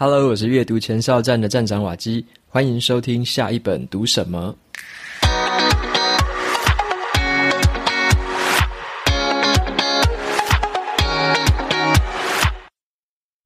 Hello，我是阅读前哨站的站长瓦基，欢迎收听下一本读什么。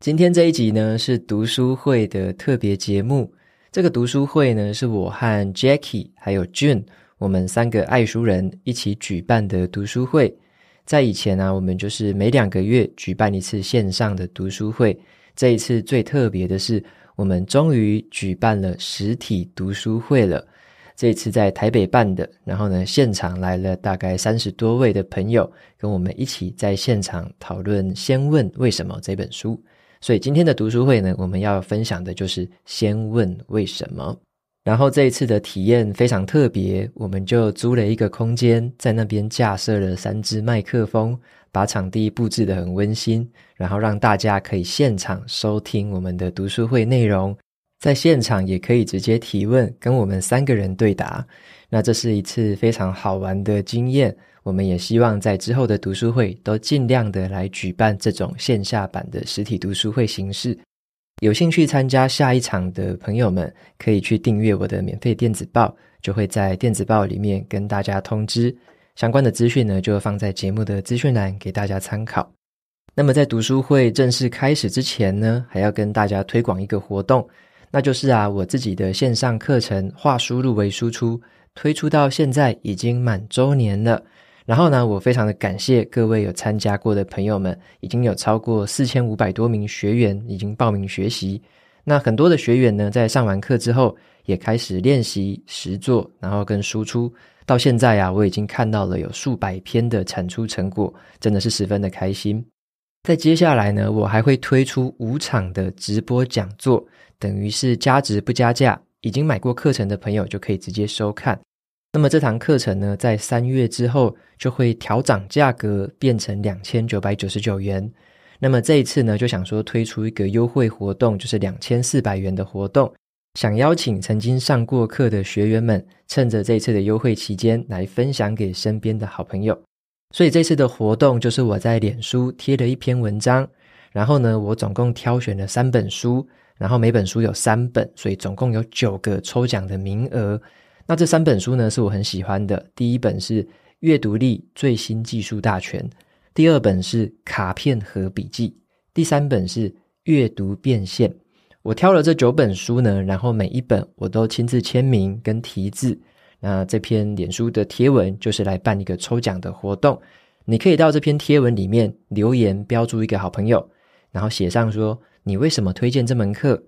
今天这一集呢是读书会的特别节目。这个读书会呢是我和 Jackie 还有 June 我们三个爱书人一起举办的读书会。在以前呢、我们就是每两个月举办一次线上的读书会。这一次最特别的是，我们终于举办了实体读书会了。这一次在台北办的，然后呢，现场来了大概三十多位的朋友，跟我们一起在现场讨论《先问为什么》这本书。所以今天的读书会呢，我们要分享的就是《先问为什么》。然后这一次的体验非常特别，我们就租了一个空间，在那边架设了三支麦克风，把场地布置得很温馨，然后让大家可以现场收听我们的读书会内容，在现场也可以直接提问，跟我们三个人对答。那这是一次非常好玩的经验，我们也希望在之后的读书会都尽量的来举办这种线下版的实体读书会形式。有兴趣参加下一场的朋友们，可以去订阅我的免费电子报，就会在电子报里面跟大家通知相关的资讯呢，就放在节目的资讯栏给大家参考。那么在读书会正式开始之前呢，还要跟大家推广一个活动，那就是啊，我自己的线上课程《话输入为输出》推出到现在已经满周年了。然后呢，我非常的感谢各位有参加过的朋友们，已经有超过四千五百多名学员已经报名学习。那很多的学员呢，在上完课之后，也开始练习实作，然后跟输出。到现在啊，我已经看到了有数百篇的产出成果，真的是十分的开心。在接下来呢，我还会推出五场的直播讲座，等于是加值不加价，已经买过课程的朋友就可以直接收看。那么这堂课程呢，在三月之后就会调涨价格，变成两千九百九十九元。那么这一次呢，就想说推出一个优惠活动，就是两千四百元的活动，想邀请曾经上过课的学员们，趁着这次的优惠期间来分享给身边的好朋友。所以这次的活动就是我在脸书贴了一篇文章，然后呢，我总共挑选了三本书，然后每本书有三本，所以总共有九个抽奖的名额。那这三本书呢，是我很喜欢的。第一本是《阅读力最新技术大全》，第二本是《卡片和笔记》，第三本是《阅读变现》。我挑了这九本书呢，然后每一本我都亲自签名跟题字。那这篇脸书的贴文就是来办一个抽奖的活动，你可以到这篇贴文里面留言，标注一个好朋友，然后写上说你为什么推荐这门课，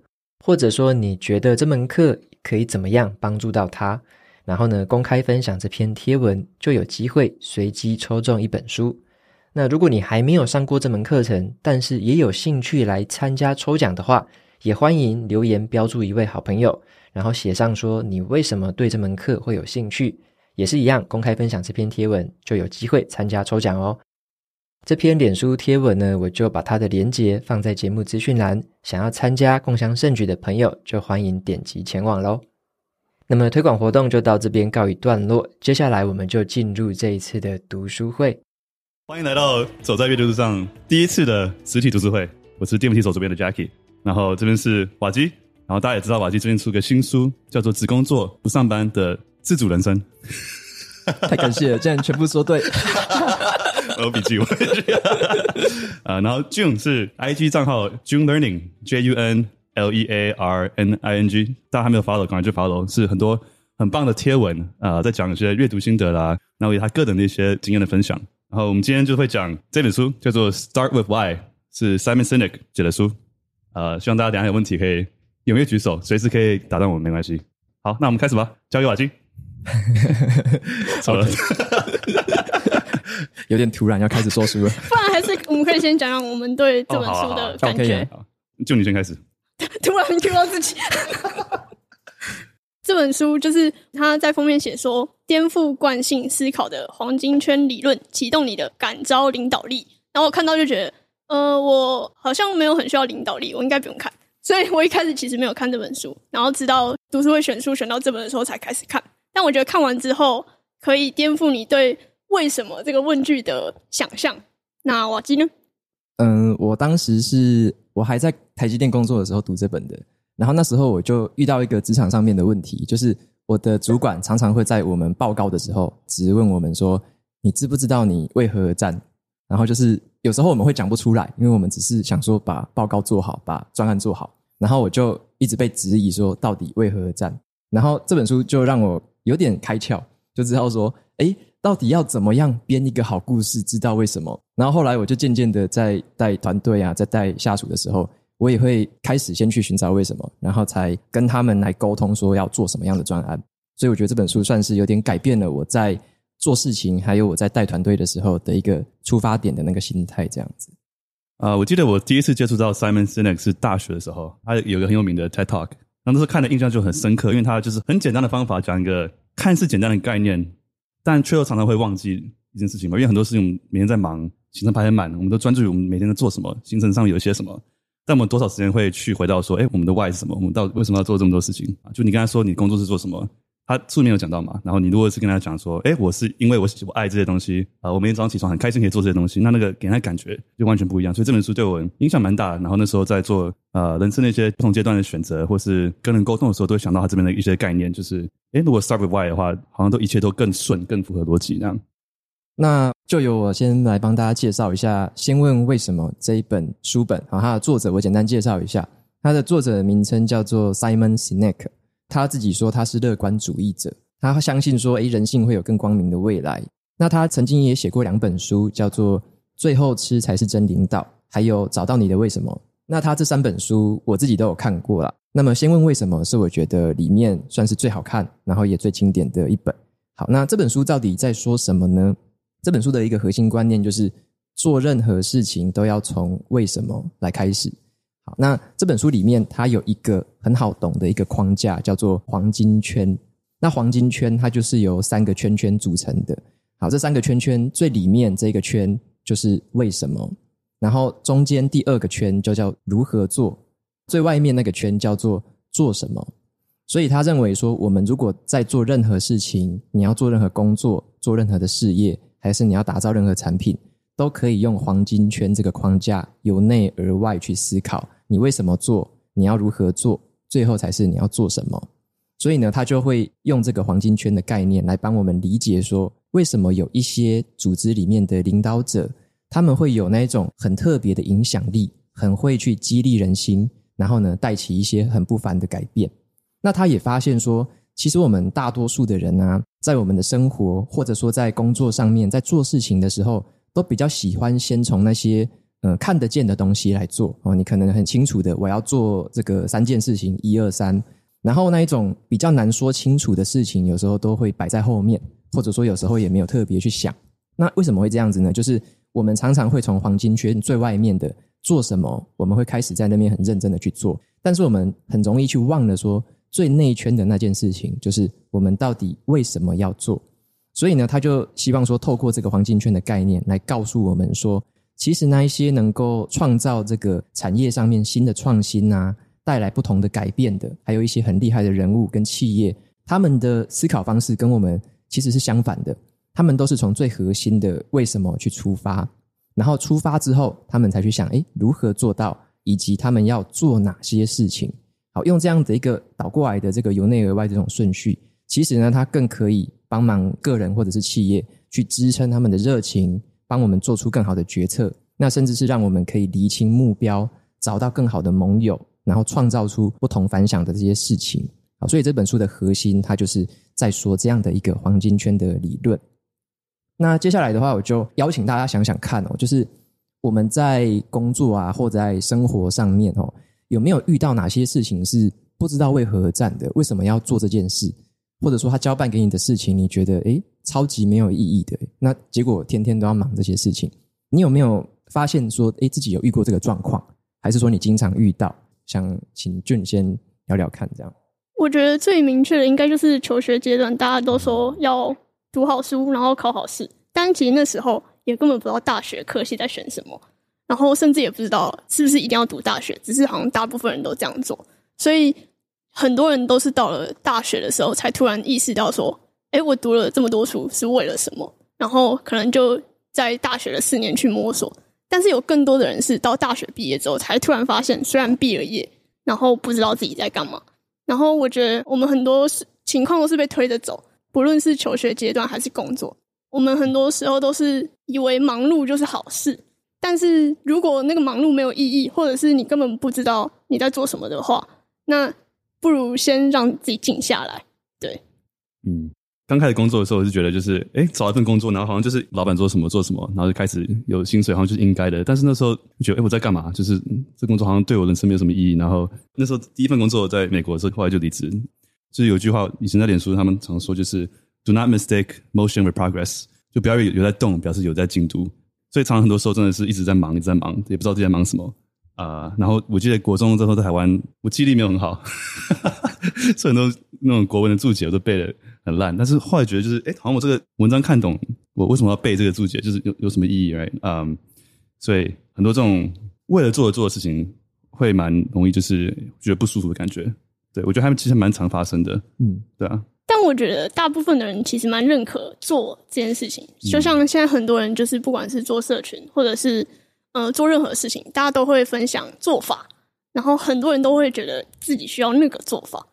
或者说你觉得这门课。可以怎么样帮助到他？然后呢，公开分享这篇贴文，就有机会随机抽中一本书。那如果你还没有上过这门课程，但是也有兴趣来参加抽奖的话，也欢迎留言标注一位好朋友，然后写上说你为什么对这门课会有兴趣，也是一样公开分享这篇贴文，就有机会参加抽奖哦。这篇脸书贴文呢，我就把它的连结放在节目资讯栏。想要参加共享盛举的朋友，就欢迎点击前往喽。那么推广活动就到这边告一段落，接下来我们就进入这一次的读书会。欢迎来到走在阅读路上第一次的实体读书会。我是电扶梯手这边的 Jackie，然后这边是瓦基，然后大家也知道瓦基最近出个新书，叫做《只工作不上班的自主人生》。太感谢了，竟然全部说对。我有笔啊，然后 June 是 IG 账号 June Learning J U N L E A R N I N G，大家还没有 follow，赶快去 follow，是很多很棒的贴文啊、呃，在讲一些阅读心得啦，然后有他个人的一些经验的分享。然后我们今天就会讲这本书，叫做 Start with Why，是 Simon Sinek 写的书。呃，希望大家等下有问题可以踊跃举手，随时可以打断我们，没关系。好，那我们开始吧，交给瓦金。好了。有点突然，要开始说书了。不然还是我们可以先讲讲我们对这本书的感觉。就你先开始。突然 Q 到自己。这本书就是他在封面写说，颠覆惯性思考的黄金圈理论，启动你的感召领导力。然后我看到就觉得，呃，我好像没有很需要领导力，我应该不用看。所以我一开始其实没有看这本书，然后直到读书会选书选到这本的时候才开始看。但我觉得看完之后，可以颠覆你对。为什么这个问句的想象？那瓦基呢？嗯，我当时是我还在台积电工作的时候读这本的，然后那时候我就遇到一个职场上面的问题，就是我的主管常常会在我们报告的时候质问我们说：“你知不知道你为何而战？”然后就是有时候我们会讲不出来，因为我们只是想说把报告做好，把专案做好。然后我就一直被质疑说到底为何而战？然后这本书就让我有点开窍，就知道说，诶，到底要怎么样编一个好故事？知道为什么？然后后来我就渐渐的在带团队啊，在带下属的时候，我也会开始先去寻找为什么，然后才跟他们来沟通说要做什么样的专案。所以我觉得这本书算是有点改变了我在。做事情，还有我在带团队的时候的一个出发点的那个心态，这样子。啊、我记得我第一次接触到 Simon Sinek 是大学的时候，他有个很有名的 TED Talk，那时候看的印象就很深刻，因为他就是很简单的方法讲一个看似简单的概念，但却又常常会忘记一件事情嘛。因为很多事情我们每天在忙，行程排很满，我们都专注于我们每天在做什么，行程上有一些什么，但我们多少时间会去回到说，哎，我们的 why 是什么？我们到底为什么要做这么多事情？就你刚才说，你工作是做什么？他书里面有讲到嘛，然后你如果是跟他讲说，哎，我是因为我我爱这些东西啊、我每天早上起床很开心可以做这些东西，那那个给他感觉就完全不一样。所以这本书对我影响蛮大。然后那时候在做呃人生那些不同阶段的选择，或是跟人沟通的时候，都会想到他这边的一些概念，就是哎，如果 start with why 的话，好像都一切都更顺，更符合逻辑那样。那就由我先来帮大家介绍一下，先问为什么这一本书本，啊，它的作者我简单介绍一下，它的作者的名称叫做 Simon Sinek。他自己说他是乐观主义者，他相信说，诶，人性会有更光明的未来。那他曾经也写过两本书，叫做《最后吃才是真领导》，还有《找到你的为什么》。那他这三本书我自己都有看过了。那么先问为什么是我觉得里面算是最好看，然后也最经典的一本。好，那这本书到底在说什么呢？这本书的一个核心观念就是做任何事情都要从为什么来开始。好，那这本书里面它有一个很好懂的一个框架，叫做黄金圈。那黄金圈它就是由三个圈圈组成的。好，这三个圈圈最里面这个圈就是为什么，然后中间第二个圈就叫如何做，最外面那个圈叫做做什么。所以他认为说，我们如果在做任何事情，你要做任何工作，做任何的事业，还是你要打造任何产品，都可以用黄金圈这个框架，由内而外去思考。你为什么做？你要如何做？最后才是你要做什么。所以呢，他就会用这个黄金圈的概念来帮我们理解说，为什么有一些组织里面的领导者，他们会有那一种很特别的影响力，很会去激励人心，然后呢，带起一些很不凡的改变。那他也发现说，其实我们大多数的人啊，在我们的生活或者说在工作上面，在做事情的时候，都比较喜欢先从那些。嗯，看得见的东西来做哦，你可能很清楚的，我要做这个三件事情，一二三。然后那一种比较难说清楚的事情，有时候都会摆在后面，或者说有时候也没有特别去想。那为什么会这样子呢？就是我们常常会从黄金圈最外面的做什么，我们会开始在那边很认真的去做，但是我们很容易去忘了说最内圈的那件事情，就是我们到底为什么要做。所以呢，他就希望说，透过这个黄金圈的概念来告诉我们说。其实那一些能够创造这个产业上面新的创新啊，带来不同的改变的，还有一些很厉害的人物跟企业，他们的思考方式跟我们其实是相反的。他们都是从最核心的为什么去出发，然后出发之后，他们才去想，诶，如何做到，以及他们要做哪些事情。好，用这样的一个倒过来的这个由内而外这种顺序，其实呢，它更可以帮忙个人或者是企业去支撑他们的热情。帮我们做出更好的决策，那甚至是让我们可以厘清目标，找到更好的盟友，然后创造出不同凡响的这些事情。好，所以这本书的核心，它就是在说这样的一个黄金圈的理论。那接下来的话，我就邀请大家想想看哦，就是我们在工作啊，或者在生活上面哦，有没有遇到哪些事情是不知道为何而战的？为什么要做这件事？或者说他交办给你的事情，你觉得诶超级没有意义的，那结果天天都要忙这些事情，你有没有发现说，诶自己有遇过这个状况，还是说你经常遇到？想请俊先聊聊看，这样。我觉得最明确的应该就是求学阶段，大家都说要读好书，然后考好试，但其实那时候也根本不知道大学科系在选什么，然后甚至也不知道是不是一定要读大学，只是好像大部分人都这样做，所以。很多人都是到了大学的时候，才突然意识到说：“诶，我读了这么多书是为了什么？”然后可能就在大学的四年去摸索，但是有更多的人是到大学毕业之后才突然发现，虽然毕了业，然后不知道自己在干嘛。然后我觉得我们很多情况都是被推着走，不论是求学阶段还是工作，我们很多时候都是以为忙碌就是好事。但是如果那个忙碌没有意义，或者是你根本不知道你在做什么的话，那不如先让自己静下来。对，嗯。刚开始工作的时候，我是觉得就是，哎，找一份工作，然后好像就是老板做什么做什么，然后就开始有薪水，好像就是应该的。但是那时候觉得，哎，我在干嘛？就是这工作好像对我人生没有什么意义。然后那时候第一份工作在美国的时候，后来就离职。就是有句话，以前在脸书他们常说，就是 “Do not mistake motion with progress”，就不要有有在动，表示有在进度。所以常常很多时候真的是一直在忙，一直在忙，也不知道自己在忙什么啊、呃。然后我记得国中之后在台湾，我记忆力没有很好，所以很多那种国文的注解我都背的。很烂，但是后来觉得就是，哎，好像我这个文章看懂，我为什么要背这个注解？就是有有什么意义？right？嗯、um，所以很多这种为了做而做的事情，会蛮容易就是觉得不舒服的感觉。对，我觉得他们其实蛮常发生的。嗯，对啊。但我觉得大部分的人其实蛮认可做这件事情，就像现在很多人就是不管是做社群，或者是呃做任何事情，大家都会分享做法，然后很多人都会觉得自己需要那个做法。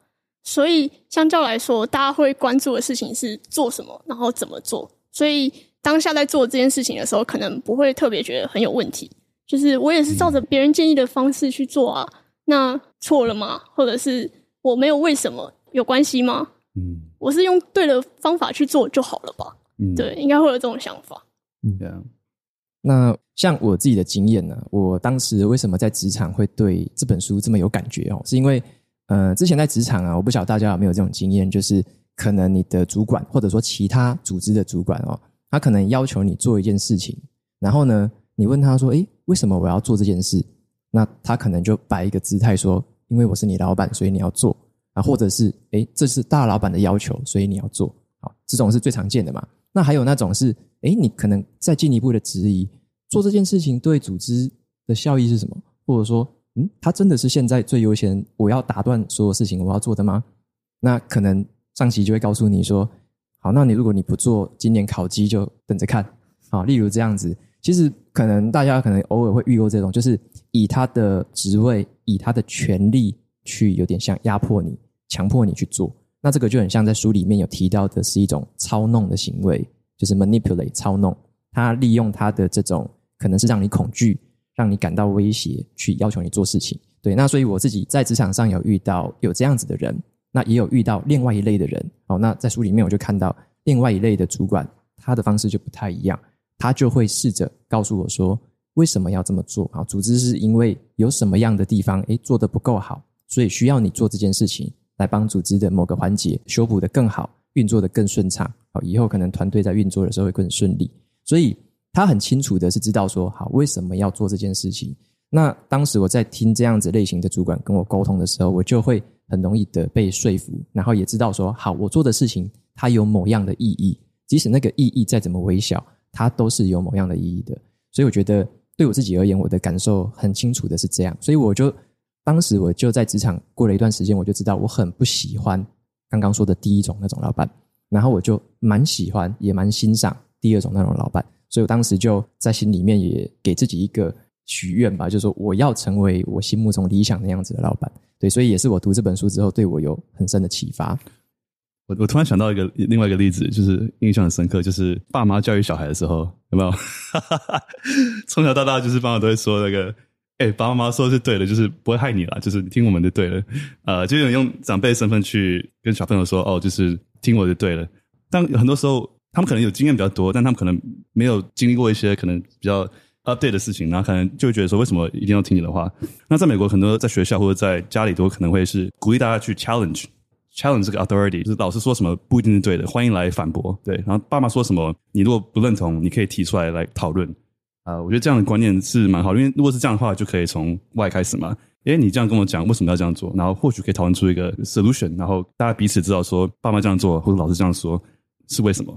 所以，相较来说，大家会关注的事情是做什么，然后怎么做。所以，当下在做这件事情的时候，可能不会特别觉得很有问题。就是我也是照着别人建议的方式去做啊，那错了吗？或者是我没有为什么有关系吗？嗯，我是用对的方法去做就好了吧？嗯，对，应该会有这种想法。嗯，对啊。那像我自己的经验呢，我当时为什么在职场会对这本书这么有感觉哦？是因为。呃，之前在职场啊，我不晓得大家有没有这种经验，就是可能你的主管或者说其他组织的主管哦，他可能要求你做一件事情，然后呢，你问他说：“诶，为什么我要做这件事？”那他可能就摆一个姿态说：“因为我是你老板，所以你要做。”啊，或者是“诶，这是大老板的要求，所以你要做。”好，这种是最常见的嘛。那还有那种是，诶，你可能再进一步的质疑，做这件事情对组织的效益是什么？或者说，嗯，他真的是现在最优先，我要打断所有事情我要做的吗？那可能上级就会告诉你说，好，那你如果你不做，今年考绩就等着看。好，例如这样子，其实可能大家可能偶尔会遇过这种，就是以他的职位，以他的权力去有点像压迫你，强迫你去做。那这个就很像在书里面有提到的是一种操弄的行为，就是 manipulate 操弄。他利用他的这种可能是让你恐惧。让你感到威胁，去要求你做事情，对。那所以我自己在职场上有遇到有这样子的人，那也有遇到另外一类的人。哦，那在书里面我就看到另外一类的主管，他的方式就不太一样，他就会试着告诉我说，为什么要这么做？啊，组织是因为有什么样的地方，诶，做得不够好，所以需要你做这件事情，来帮组织的某个环节修补得更好，运作得更顺畅。好，以后可能团队在运作的时候会更顺利。所以。他很清楚的是知道说，好，为什么要做这件事情。那当时我在听这样子类型的主管跟我沟通的时候，我就会很容易的被说服，然后也知道说，好，我做的事情它有某样的意义，即使那个意义再怎么微小，它都是有某样的意义的。所以我觉得对我自己而言，我的感受很清楚的是这样。所以我就当时我就在职场过了一段时间，我就知道我很不喜欢刚刚说的第一种那种老板，然后我就蛮喜欢也蛮欣赏第二种那种老板。所以我当时就在心里面也给自己一个许愿吧，就是说我要成为我心目中理想那样子的老板。对，所以也是我读这本书之后，对我有很深的启发。我我突然想到一个另外一个例子，就是印象很深刻，就是爸妈教育小孩的时候，有没有？从小到大，就是爸妈都会说那个，哎、爸爸妈妈说的是对的，就是不会害你啦，就是听我们的对了。呃，就有用长辈身份去跟小朋友说，哦，就是听我的对了。但很多时候。他们可能有经验比较多，但他们可能没有经历过一些可能比较 update 的事情，然后可能就会觉得说，为什么一定要听你的话？那在美国，很多在学校或者在家里都可能会是鼓励大家去 challenge challenge 这个 authority，就是老师说什么不一定是对的，欢迎来反驳。对，然后爸妈说什么，你如果不认同，你可以提出来来讨论。啊、呃，我觉得这样的观念是蛮好的，因为如果是这样的话，就可以从外开始嘛。诶，你这样跟我讲，为什么要这样做？然后或许可以讨论出一个 solution，然后大家彼此知道说，爸妈这样做或者老师这样说是为什么。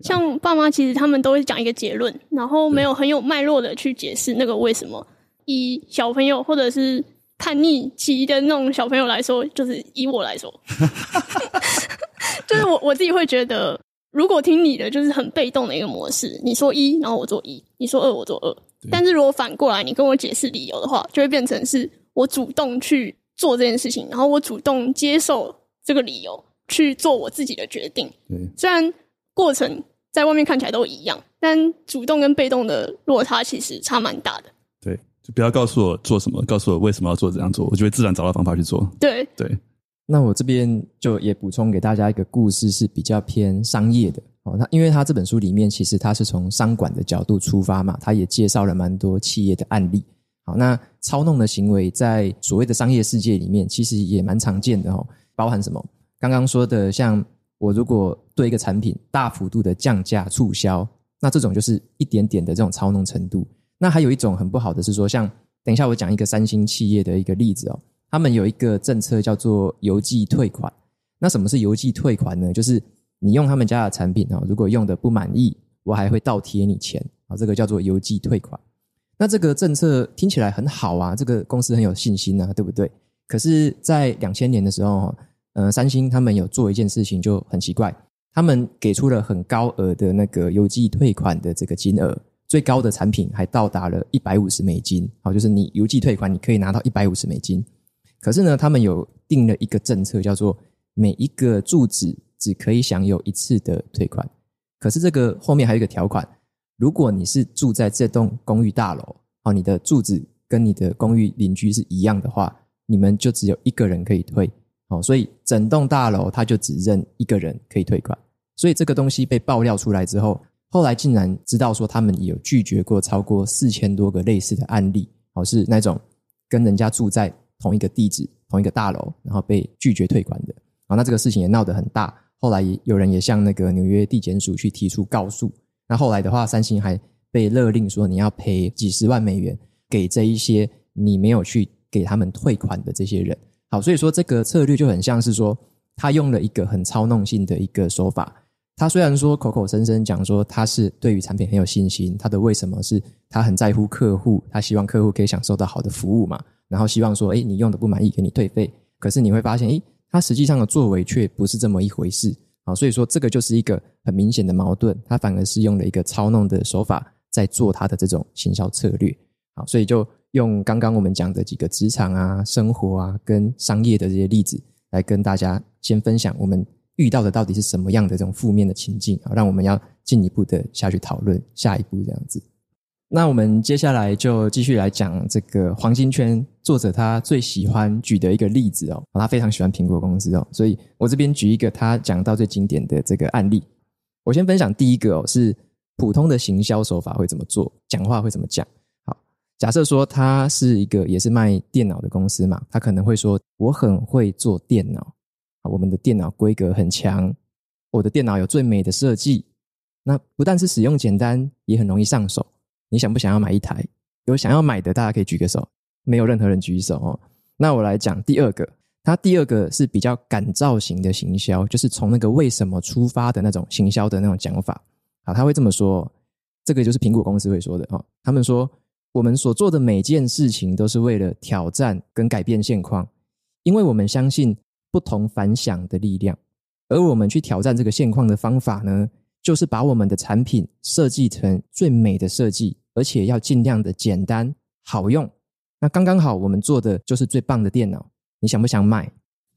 像爸妈其实他们都会讲一个结论，然后没有很有脉络的去解释那个为什么。以小朋友或者是叛逆期的那种小朋友来说，就是以我来说，就是我我自己会觉得，如果听你的，就是很被动的一个模式。你说一，然后我做一；你说二，我做二。但是如果反过来，你跟我解释理由的话，就会变成是我主动去做这件事情，然后我主动接受这个理由去做我自己的决定。对，虽然过程在外面看起来都一样，但主动跟被动的落差其实差蛮大的。对，就不要告诉我做什么，告诉我为什么要做这样做，我就会自然找到方法去做。对对。那我这边就也补充给大家一个故事，是比较偏商业的哦。那因为他这本书里面其实他是从商管的角度出发嘛，他也介绍了蛮多企业的案例。好，那操弄的行为在所谓的商业世界里面，其实也蛮常见的哦。包含什么？刚刚说的，像我如果对一个产品大幅度的降价促销，那这种就是一点点的这种操弄程度。那还有一种很不好的是说，像等一下我讲一个三星企业的一个例子哦。他们有一个政策叫做邮寄退款。那什么是邮寄退款呢？就是你用他们家的产品啊，如果用的不满意，我还会倒贴你钱啊。这个叫做邮寄退款。那这个政策听起来很好啊，这个公司很有信心啊，对不对？可是，在两千年的时候，呃，三星他们有做一件事情就很奇怪，他们给出了很高额的那个邮寄退款的这个金额，最高的产品还到达了一百五十美金。好，就是你邮寄退款，你可以拿到一百五十美金。可是呢，他们有定了一个政策，叫做每一个住址只可以享有一次的退款。可是这个后面还有一个条款，如果你是住在这栋公寓大楼，哦，你的住址跟你的公寓邻居是一样的话，你们就只有一个人可以退。哦，所以整栋大楼他就只认一个人可以退款。所以这个东西被爆料出来之后，后来竟然知道说他们有拒绝过超过四千多个类似的案例，哦，是那种跟人家住在。同一个地址，同一个大楼，然后被拒绝退款的，啊，那这个事情也闹得很大。后来有人也向那个纽约地检署去提出告诉。那后来的话，三星还被勒令说你要赔几十万美元给这一些你没有去给他们退款的这些人。好，所以说这个策略就很像是说，他用了一个很操弄性的一个手法。他虽然说口口声声讲说他是对于产品很有信心，他的为什么是他很在乎客户，他希望客户可以享受到好的服务嘛。然后希望说，诶，你用的不满意，给你退费。可是你会发现，诶，他实际上的作为却不是这么一回事啊。所以说，这个就是一个很明显的矛盾。他反而是用了一个操弄的手法，在做他的这种行销策略。好，所以就用刚刚我们讲的几个职场啊、生活啊、跟商业的这些例子，来跟大家先分享我们遇到的到底是什么样的这种负面的情境啊，让我们要进一步的下去讨论下一步这样子。那我们接下来就继续来讲这个黄金圈作者他最喜欢举的一个例子哦，他非常喜欢苹果公司哦，所以我这边举一个他讲到最经典的这个案例。我先分享第一个哦，是普通的行销手法会怎么做，讲话会怎么讲。好，假设说他是一个也是卖电脑的公司嘛，他可能会说，我很会做电脑，我们的电脑规格很强，我的电脑有最美的设计，那不但是使用简单，也很容易上手。你想不想要买一台？有想要买的，大家可以举个手。没有任何人举手哦。那我来讲第二个，它第二个是比较感召型的行销，就是从那个为什么出发的那种行销的那种讲法。好，他会这么说，这个就是苹果公司会说的哦。他们说，我们所做的每件事情都是为了挑战跟改变现况，因为我们相信不同凡响的力量，而我们去挑战这个现况的方法呢，就是把我们的产品设计成最美的设计。而且要尽量的简单好用，那刚刚好，我们做的就是最棒的电脑。你想不想买？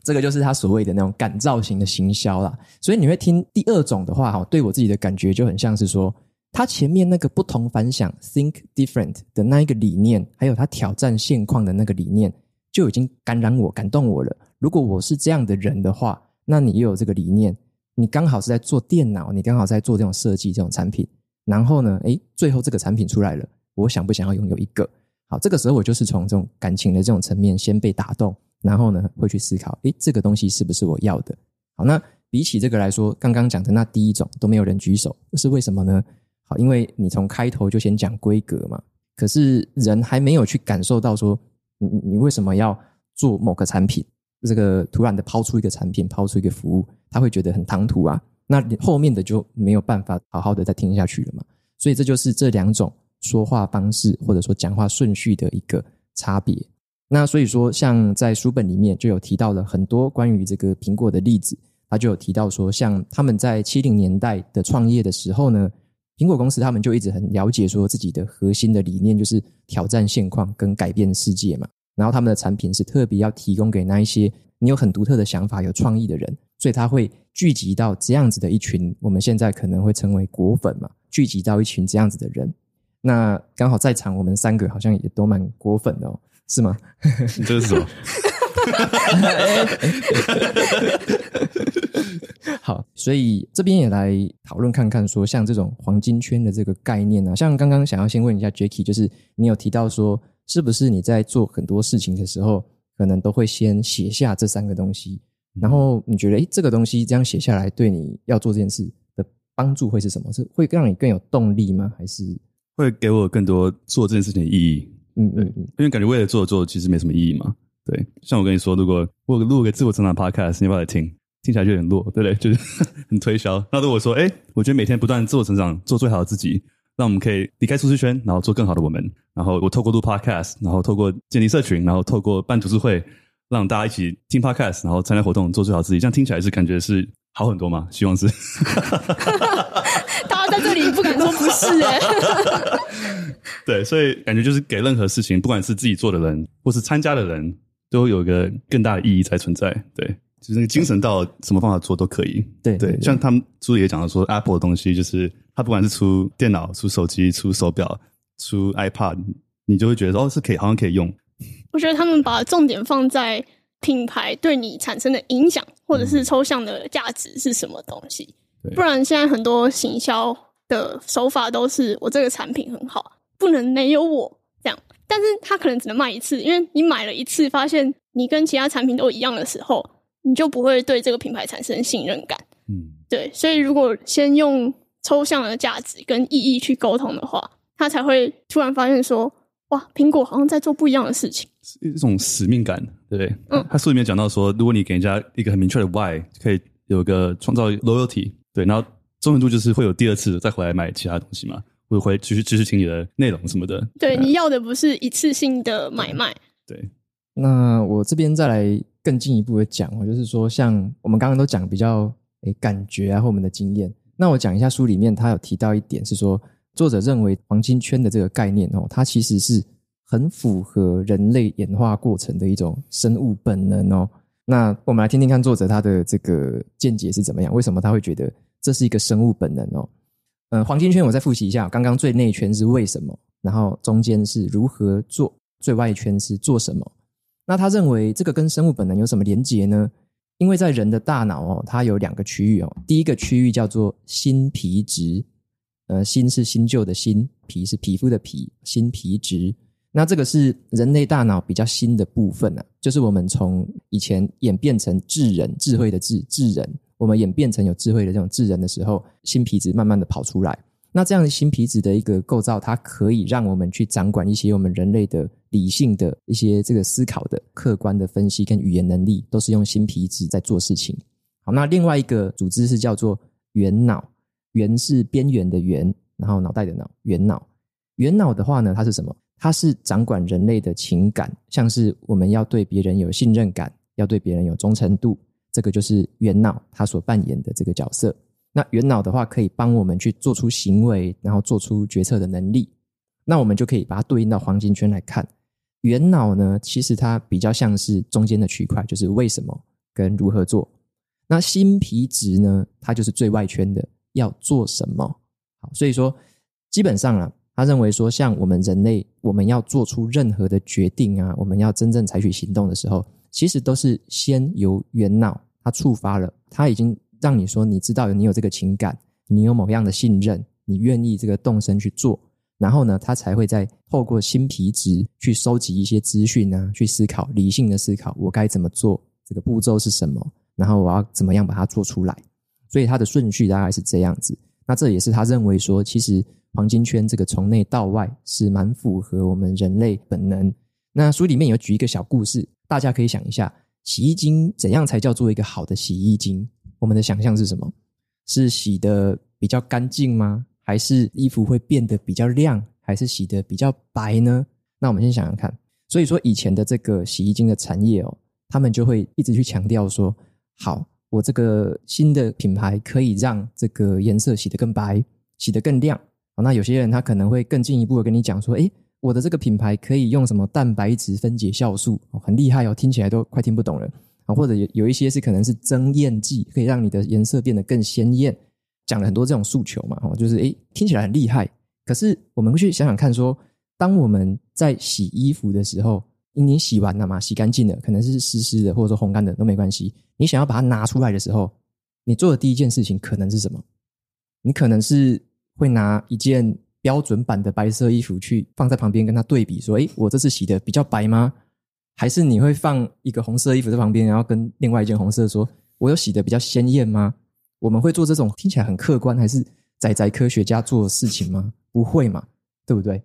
这个就是他所谓的那种感召型的行销啦。所以你会听第二种的话，哈，对我自己的感觉就很像是说，他前面那个不同凡响 （think different） 的那一个理念，还有他挑战现况的那个理念，就已经感染我、感动我了。如果我是这样的人的话，那你又有这个理念，你刚好是在做电脑，你刚好在做这种设计、这种产品。然后呢，诶，最后这个产品出来了，我想不想要拥有一个？好，这个时候我就是从这种感情的这种层面先被打动，然后呢，会去思考，诶，这个东西是不是我要的？好，那比起这个来说，刚刚讲的那第一种都没有人举手，是为什么呢？好，因为你从开头就先讲规格嘛，可是人还没有去感受到说，你你为什么要做某个产品？这个突然的抛出一个产品，抛出一个服务，他会觉得很唐突啊。那后面的就没有办法好好的再听下去了嘛，所以这就是这两种说话方式或者说讲话顺序的一个差别。那所以说，像在书本里面就有提到了很多关于这个苹果的例子，他就有提到说，像他们在七零年代的创业的时候呢，苹果公司他们就一直很了解说自己的核心的理念就是挑战现况跟改变世界嘛。然后他们的产品是特别要提供给那一些你有很独特的想法、有创意的人，所以他会聚集到这样子的一群，我们现在可能会成为果粉嘛，聚集到一群这样子的人。那刚好在场我们三个好像也都蛮果粉的哦，是吗？这是什么？好，所以这边也来讨论看看，说像这种黄金圈的这个概念啊，像刚刚想要先问一下 Jacky，就是你有提到说，是不是你在做很多事情的时候，可能都会先写下这三个东西，然后你觉得，诶，这个东西这样写下来，对你要做这件事的帮助会是什么？是会让你更有动力吗？还是会给我更多做这件事情的意义？嗯嗯嗯，因为感觉为了做做，其实没什么意义嘛。对，像我跟你说，如果我录个自我成长 podcast，你要不要来听？听起来就有点弱，对不对？就是很推销。那如果说，哎，我觉得每天不断自我成长，做最好的自己，让我们可以离开舒适圈，然后做更好的我们。然后我透过录 podcast，然后透过建立社群，然后透过办读书会，让大家一起听 podcast，然后参加活动，做最好自己。这样听起来是感觉是好很多嘛？希望是。大家在这里不敢说不是哎。对，所以感觉就是给任何事情，不管是自己做的人，或是参加的人，都有一个更大的意义才存在。对。就是那个精神到什么方法做都可以，对对，对，像他们书里也讲到说，Apple 的东西就是它不管是出电脑、出手机、出手表、出 iPad，你就会觉得哦是可以，好像可以用。我觉得他们把重点放在品牌对你产生的影响，或者是抽象的价值是什么东西。嗯、不然现在很多行销的手法都是我这个产品很好，不能没有我这样，但是他可能只能卖一次，因为你买了一次，发现你跟其他产品都一样的时候。你就不会对这个品牌产生信任感，嗯，对，所以如果先用抽象的价值跟意义去沟通的话，他才会突然发现说，哇，苹果好像在做不一样的事情，一种使命感，对不对？嗯，他书里面讲到说，如果你给人家一个很明确的 why，可以有个创造 loyalty，对，然后忠诚度就是会有第二次再回来买其他东西嘛，会回继续继续听你的内容什么的，对，对你要的不是一次性的买卖，对。那我这边再来更进一步的讲，就是说，像我们刚刚都讲比较诶感觉啊，或我们的经验。那我讲一下书里面他有提到一点是说，作者认为黄金圈的这个概念哦，它其实是很符合人类演化过程的一种生物本能哦。那我们来听听看作者他的这个见解是怎么样？为什么他会觉得这是一个生物本能哦？嗯，黄金圈我再复习一下，刚刚最内圈是为什么，然后中间是如何做，最外圈是做什么。那他认为这个跟生物本能有什么连结呢？因为在人的大脑哦，它有两个区域哦。第一个区域叫做新皮质，呃，新是新旧的新，皮是皮肤的皮，新皮质。那这个是人类大脑比较新的部分啊，就是我们从以前演变成智人，智慧的智，智人，我们演变成有智慧的这种智人的时候，新皮质慢慢的跑出来。那这样的新皮质的一个构造，它可以让我们去掌管一些我们人类的理性的一些这个思考的客观的分析跟语言能力，都是用新皮质在做事情。好，那另外一个组织是叫做缘脑，圆是边缘的圆，然后脑袋的脑，圆脑。圆脑的话呢，它是什么？它是掌管人类的情感，像是我们要对别人有信任感，要对别人有忠诚度，这个就是圆脑它所扮演的这个角色。那圆脑的话，可以帮我们去做出行为，然后做出决策的能力。那我们就可以把它对应到黄金圈来看。圆脑呢，其实它比较像是中间的区块，就是为什么跟如何做。那新皮质呢，它就是最外圈的要做什么。好，所以说基本上啊，他认为说，像我们人类，我们要做出任何的决定啊，我们要真正采取行动的时候，其实都是先由缘脑它触发了，它已经。让你说，你知道你有这个情感，你有某样的信任，你愿意这个动身去做，然后呢，他才会再透过新皮质去收集一些资讯啊，去思考，理性的思考，我该怎么做，这个步骤是什么，然后我要怎么样把它做出来。所以它的顺序大概是这样子。那这也是他认为说，其实黄金圈这个从内到外是蛮符合我们人类本能。那书里面有举一个小故事，大家可以想一下，洗衣精怎样才叫做一个好的洗衣精？我们的想象是什么？是洗得比较干净吗？还是衣服会变得比较亮？还是洗得比较白呢？那我们先想想看。所以说，以前的这个洗衣精的产业哦，他们就会一直去强调说：好，我这个新的品牌可以让这个颜色洗得更白，洗得更亮。那有些人他可能会更进一步的跟你讲说，诶，我的这个品牌可以用什么蛋白质分解酵素，很厉害哦，听起来都快听不懂了啊。或者有有一些是可能是增艳剂，可以让你的颜色变得更鲜艳，讲了很多这种诉求嘛，哦，就是诶，听起来很厉害。可是我们去想想看说，当我们在洗衣服的时候，你洗完了嘛，洗干净了，可能是湿湿的或者说烘干的都没关系。你想要把它拿出来的时候，你做的第一件事情可能是什么？你可能是。会拿一件标准版的白色衣服去放在旁边跟它对比，说：“诶，我这次洗的比较白吗？”还是你会放一个红色衣服在旁边，然后跟另外一件红色说：“我有洗的比较鲜艳吗？”我们会做这种听起来很客观，还是宅宅科学家做的事情吗？不会嘛，对不对？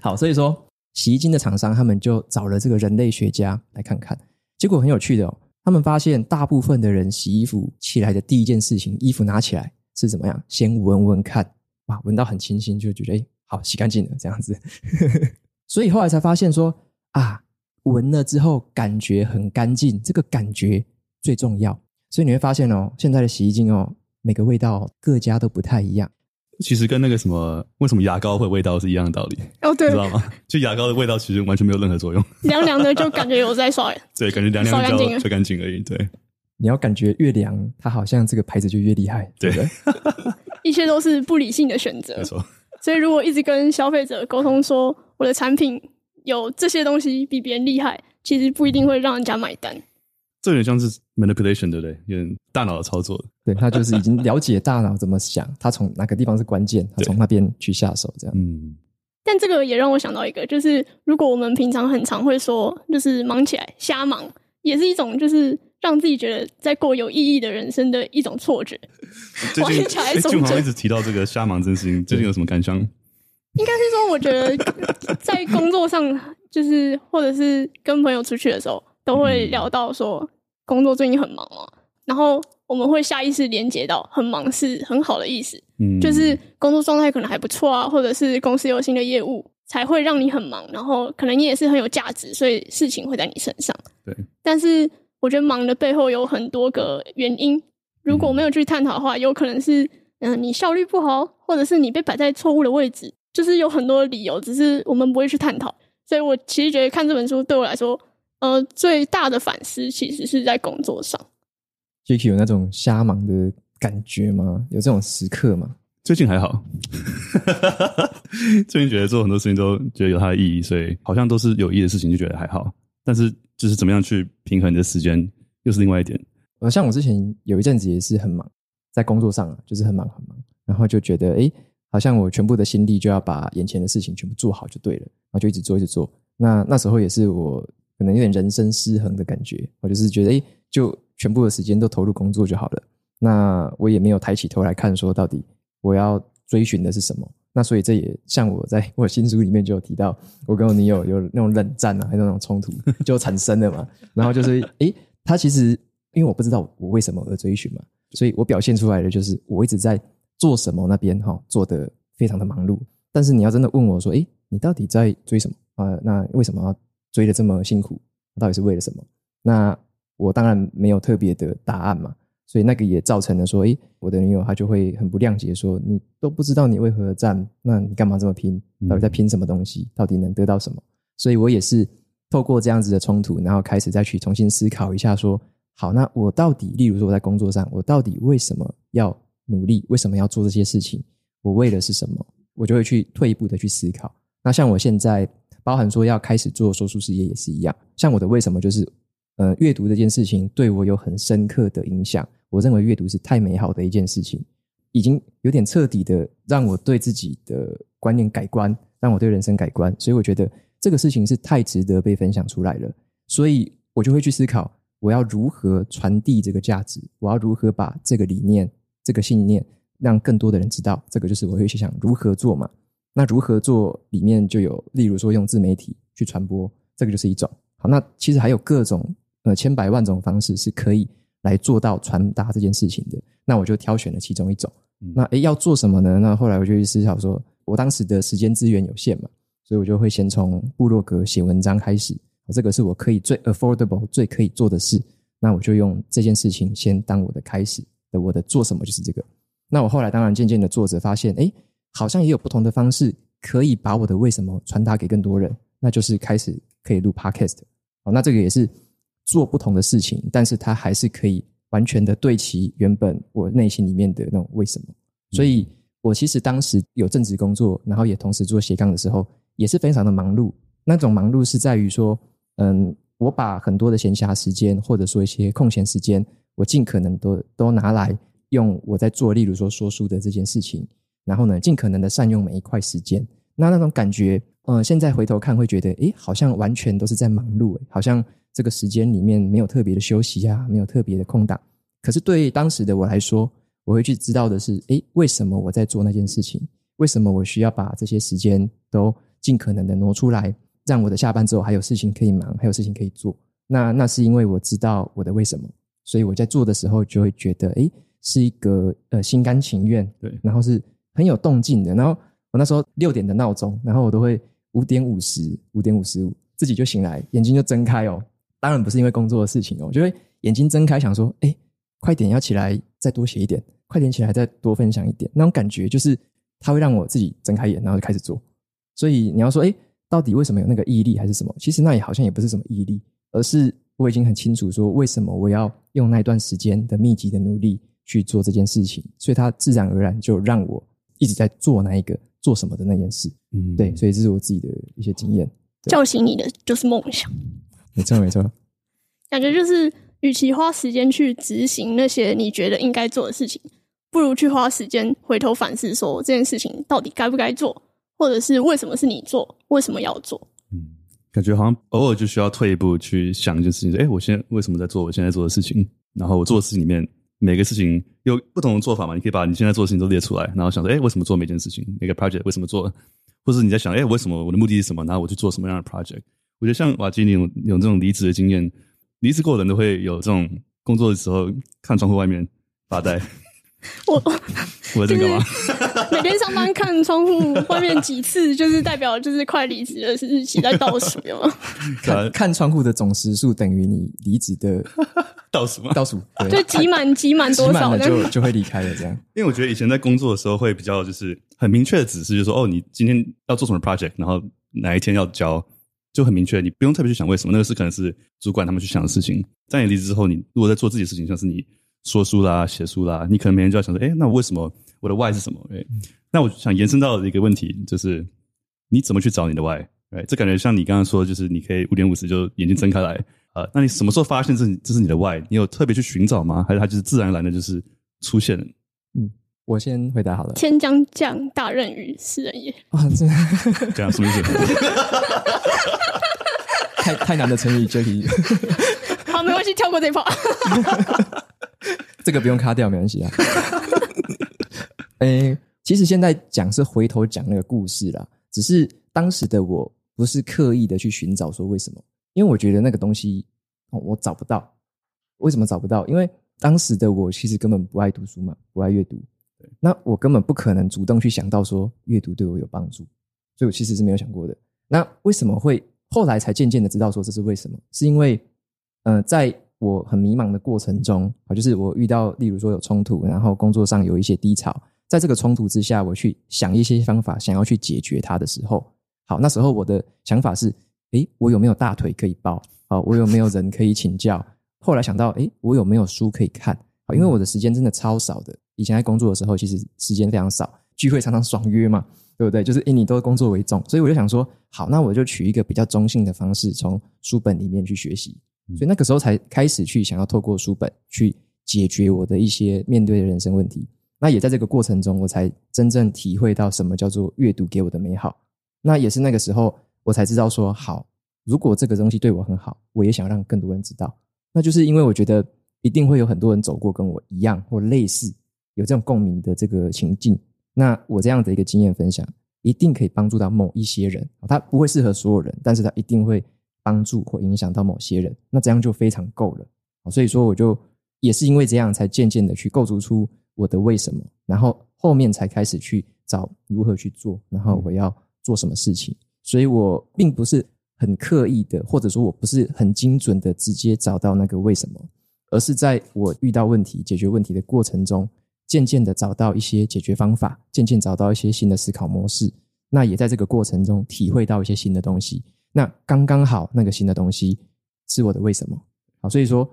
好，所以说洗衣精的厂商他们就找了这个人类学家来看看，结果很有趣的哦，他们发现大部分的人洗衣服起来的第一件事情，衣服拿起来是怎么样？先闻闻看。哇，闻到很清新，就觉得哎，好洗干净了这样子。所以后来才发现说啊，闻了之后感觉很干净，这个感觉最重要。所以你会发现哦，现在的洗衣精哦，每个味道各家都不太一样。其实跟那个什么，为什么牙膏会味道是一样的道理哦，对，知道吗？就牙膏的味道其实完全没有任何作用，凉凉的就感觉有在刷，对，感觉凉凉的就最干净而已。对，你要感觉越凉，它好像这个牌子就越厉害，对不对？一切都是不理性的选择，没错。所以如果一直跟消费者沟通说我的产品有这些东西比别人厉害，其实不一定会让人家买单。这有点像是 manipulation，对不对？有点大脑的操作。对，他就是已经了解大脑怎么想，他从哪个地方是关键，他从那边去下手，这样。嗯。但这个也让我想到一个，就是如果我们平常很常会说，就是忙起来瞎忙，也是一种就是。让自己觉得在过有意义的人生的一种错觉。最近，哎，俊豪一直提到这个瞎忙这件事情，最近有什么感想？应该是说，我觉得在工作上，就是或者是跟朋友出去的时候，都会聊到说工作最近很忙嘛。然后我们会下意识连接到很忙是很好的意思，嗯，就是工作状态可能还不错啊，或者是公司有新的业务才会让你很忙，然后可能你也是很有价值，所以事情会在你身上。对，但是。我觉得忙的背后有很多个原因，如果没有去探讨的话，有可能是嗯、呃、你效率不好，或者是你被摆在错误的位置，就是有很多理由，只是我们不会去探讨。所以我其实觉得看这本书对我来说，呃，最大的反思其实是在工作上。Jacky 有那种瞎忙的感觉吗？有这种时刻吗？最近还好，最近觉得做很多事情都觉得有它的意义，所以好像都是有意义的事情，就觉得还好。但是。就是怎么样去平衡你的时间，又是另外一点。呃，像我之前有一阵子也是很忙，在工作上啊，就是很忙很忙，然后就觉得，哎，好像我全部的心力就要把眼前的事情全部做好就对了，然后就一直做一直做。那那时候也是我可能有点人生失衡的感觉，我就是觉得，诶，就全部的时间都投入工作就好了。那我也没有抬起头来看，说到底我要追寻的是什么。那所以这也像我在 我新书里面就有提到，我跟我女友有那种冷战啊，还有那种冲突 就产生了嘛。然后就是，诶，他其实因为我不知道我为什么而追寻嘛，所以我表现出来的就是我一直在做什么那边哈，做得非常的忙碌。但是你要真的问我说，诶，你到底在追什么啊？那为什么追得这么辛苦？到底是为了什么？那我当然没有特别的答案嘛。所以那个也造成了说，诶，我的女友她就会很不谅解，说你都不知道你为何而战，那你干嘛这么拼？到底在拼什么东西？到底能得到什么？所以我也是透过这样子的冲突，然后开始再去重新思考一下，说，好，那我到底，例如说我在工作上，我到底为什么要努力？为什么要做这些事情？我为的是什么？我就会去退一步的去思考。那像我现在，包含说要开始做说书事业也是一样，像我的为什么就是，呃，阅读这件事情对我有很深刻的影响。我认为阅读是太美好的一件事情，已经有点彻底的让我对自己的观念改观，让我对人生改观，所以我觉得这个事情是太值得被分享出来了，所以我就会去思考，我要如何传递这个价值，我要如何把这个理念、这个信念让更多的人知道，这个就是我会去想如何做嘛。那如何做里面就有，例如说用自媒体去传播，这个就是一种。好，那其实还有各种呃千百万种方式是可以。来做到传达这件事情的，那我就挑选了其中一种。嗯、那诶，要做什么呢？那后来我就去思考说，我当时的时间资源有限嘛，所以我就会先从部落格写文章开始。这个是我可以最 affordable、最可以做的事。那我就用这件事情先当我的开始的，我的做什么就是这个。那我后来当然渐渐的做着，发现，诶，好像也有不同的方式可以把我的为什么传达给更多人，那就是开始可以录 podcast。好，那这个也是做不同的事情，但是它还是可以完全的对齐原本我内心里面的那种为什么。所以我其实当时有正职工作，然后也同时做斜杠的时候，也是非常的忙碌。那种忙碌是在于说，嗯。我把很多的闲暇时间，或者说一些空闲时间，我尽可能都都拿来用我在做，例如说说书的这件事情，然后呢，尽可能的善用每一块时间。那那种感觉，呃，现在回头看会觉得，诶，好像完全都是在忙碌，诶，好像这个时间里面没有特别的休息啊，没有特别的空档。可是对当时的我来说，我会去知道的是，诶，为什么我在做那件事情？为什么我需要把这些时间都尽可能的挪出来？让我的下班之后还有事情可以忙，还有事情可以做。那那是因为我知道我的为什么，所以我在做的时候就会觉得，诶，是一个呃心甘情愿，对，然后是很有动静的。然后我那时候六点的闹钟，然后我都会五点五十、五点五十五自己就醒来，眼睛就睁开哦。当然不是因为工作的事情哦，我就会眼睛睁开，想说，诶，快点要起来，再多写一点，快点起来再多分享一点。那种感觉就是，它会让我自己睁开眼，然后就开始做。所以你要说，诶。到底为什么有那个毅力还是什么？其实那也好像也不是什么毅力，而是我已经很清楚说，为什么我要用那段时间的密集的努力去做这件事情，所以它自然而然就让我一直在做那一个做什么的那件事。嗯，对，所以这是我自己的一些经验。叫醒你的就是梦想，没错没错。感觉就是，与其花时间去执行那些你觉得应该做的事情，不如去花时间回头反思，说这件事情到底该不该做。或者是为什么是你做？为什么要做？嗯，感觉好像偶尔就需要退一步去想一件事情。哎，我现在为什么在做我现在做的事情？然后我做的事情里面每个事情有不同的做法嘛？你可以把你现在做的事情都列出来，然后想说，哎，为什么做每件事情？每个 project 为什么做？或者你在想，哎，为什么我的目的是什么？然后我去做什么样的 project？我觉得像瓦基尼有有这种离职的经验，离职过的人都会有这种工作的时候看窗户外面发呆。我 我在干嘛？每天上班看窗户外面几次，就是代表就是快离职的日期在倒数，有吗？看看窗户的总时数等于你离职的 倒数吗？倒数对，就挤满挤满多少，就就会离开了这样。因为我觉得以前在工作的时候会比较就是很明确的指示，就是说哦，你今天要做什么 project，然后哪一天要交，就很明确，你不用特别去想为什么，那个是可能是主管他们去想的事情。在你离职之后，你如果在做自己的事情，像是你。说书啦，写书啦，你可能每天就要想说，哎，那我为什么我的 why 是什么？哎，那我想延伸到的一个问题就是，你怎么去找你的 why？哎，这感觉像你刚刚说，就是你可以五点五十就眼睛睁开来啊，那你什么时候发现这这是你的 why？你有特别去寻找吗？还是它就是自然而然的，就是出现了？嗯，我先回答好了。天将降大任于斯人也。啊，这 这样什么意思？太太难的成语，这里。好，没关系，跳过这一趴。这个不用卡掉，没关系啊。诶，其实现在讲是回头讲那个故事啦，只是当时的我不是刻意的去寻找说为什么，因为我觉得那个东西我找不到。为什么找不到？因为当时的我其实根本不爱读书嘛，不爱阅读。那我根本不可能主动去想到说阅读对我有帮助，所以我其实是没有想过的。那为什么会后来才渐渐的知道说这是为什么？是因为，呃，在我很迷茫的过程中，啊，就是我遇到，例如说有冲突，然后工作上有一些低潮，在这个冲突之下，我去想一些方法，想要去解决它的时候，好，那时候我的想法是，诶，我有没有大腿可以抱？好，我有没有人可以请教？后来想到，诶，我有没有书可以看？好，因为我的时间真的超少的，以前在工作的时候，其实时间非常少，聚会常常爽约嘛，对不对？就是诶，你都工作为重，所以我就想说，好，那我就取一个比较中性的方式，从书本里面去学习。所以那个时候才开始去想要透过书本去解决我的一些面对的人生问题。那也在这个过程中，我才真正体会到什么叫做阅读给我的美好。那也是那个时候，我才知道说，好，如果这个东西对我很好，我也想让更多人知道。那就是因为我觉得一定会有很多人走过跟我一样或类似有这种共鸣的这个情境。那我这样的一个经验分享，一定可以帮助到某一些人。他不会适合所有人，但是他一定会。帮助或影响到某些人，那这样就非常够了。所以说，我就也是因为这样，才渐渐的去构筑出我的为什么，然后后面才开始去找如何去做，然后我要做什么事情。所以我并不是很刻意的，或者说我不是很精准的直接找到那个为什么，而是在我遇到问题、解决问题的过程中，渐渐的找到一些解决方法，渐渐找到一些新的思考模式。那也在这个过程中体会到一些新的东西。那刚刚好，那个新的东西是我的为什么？好，所以说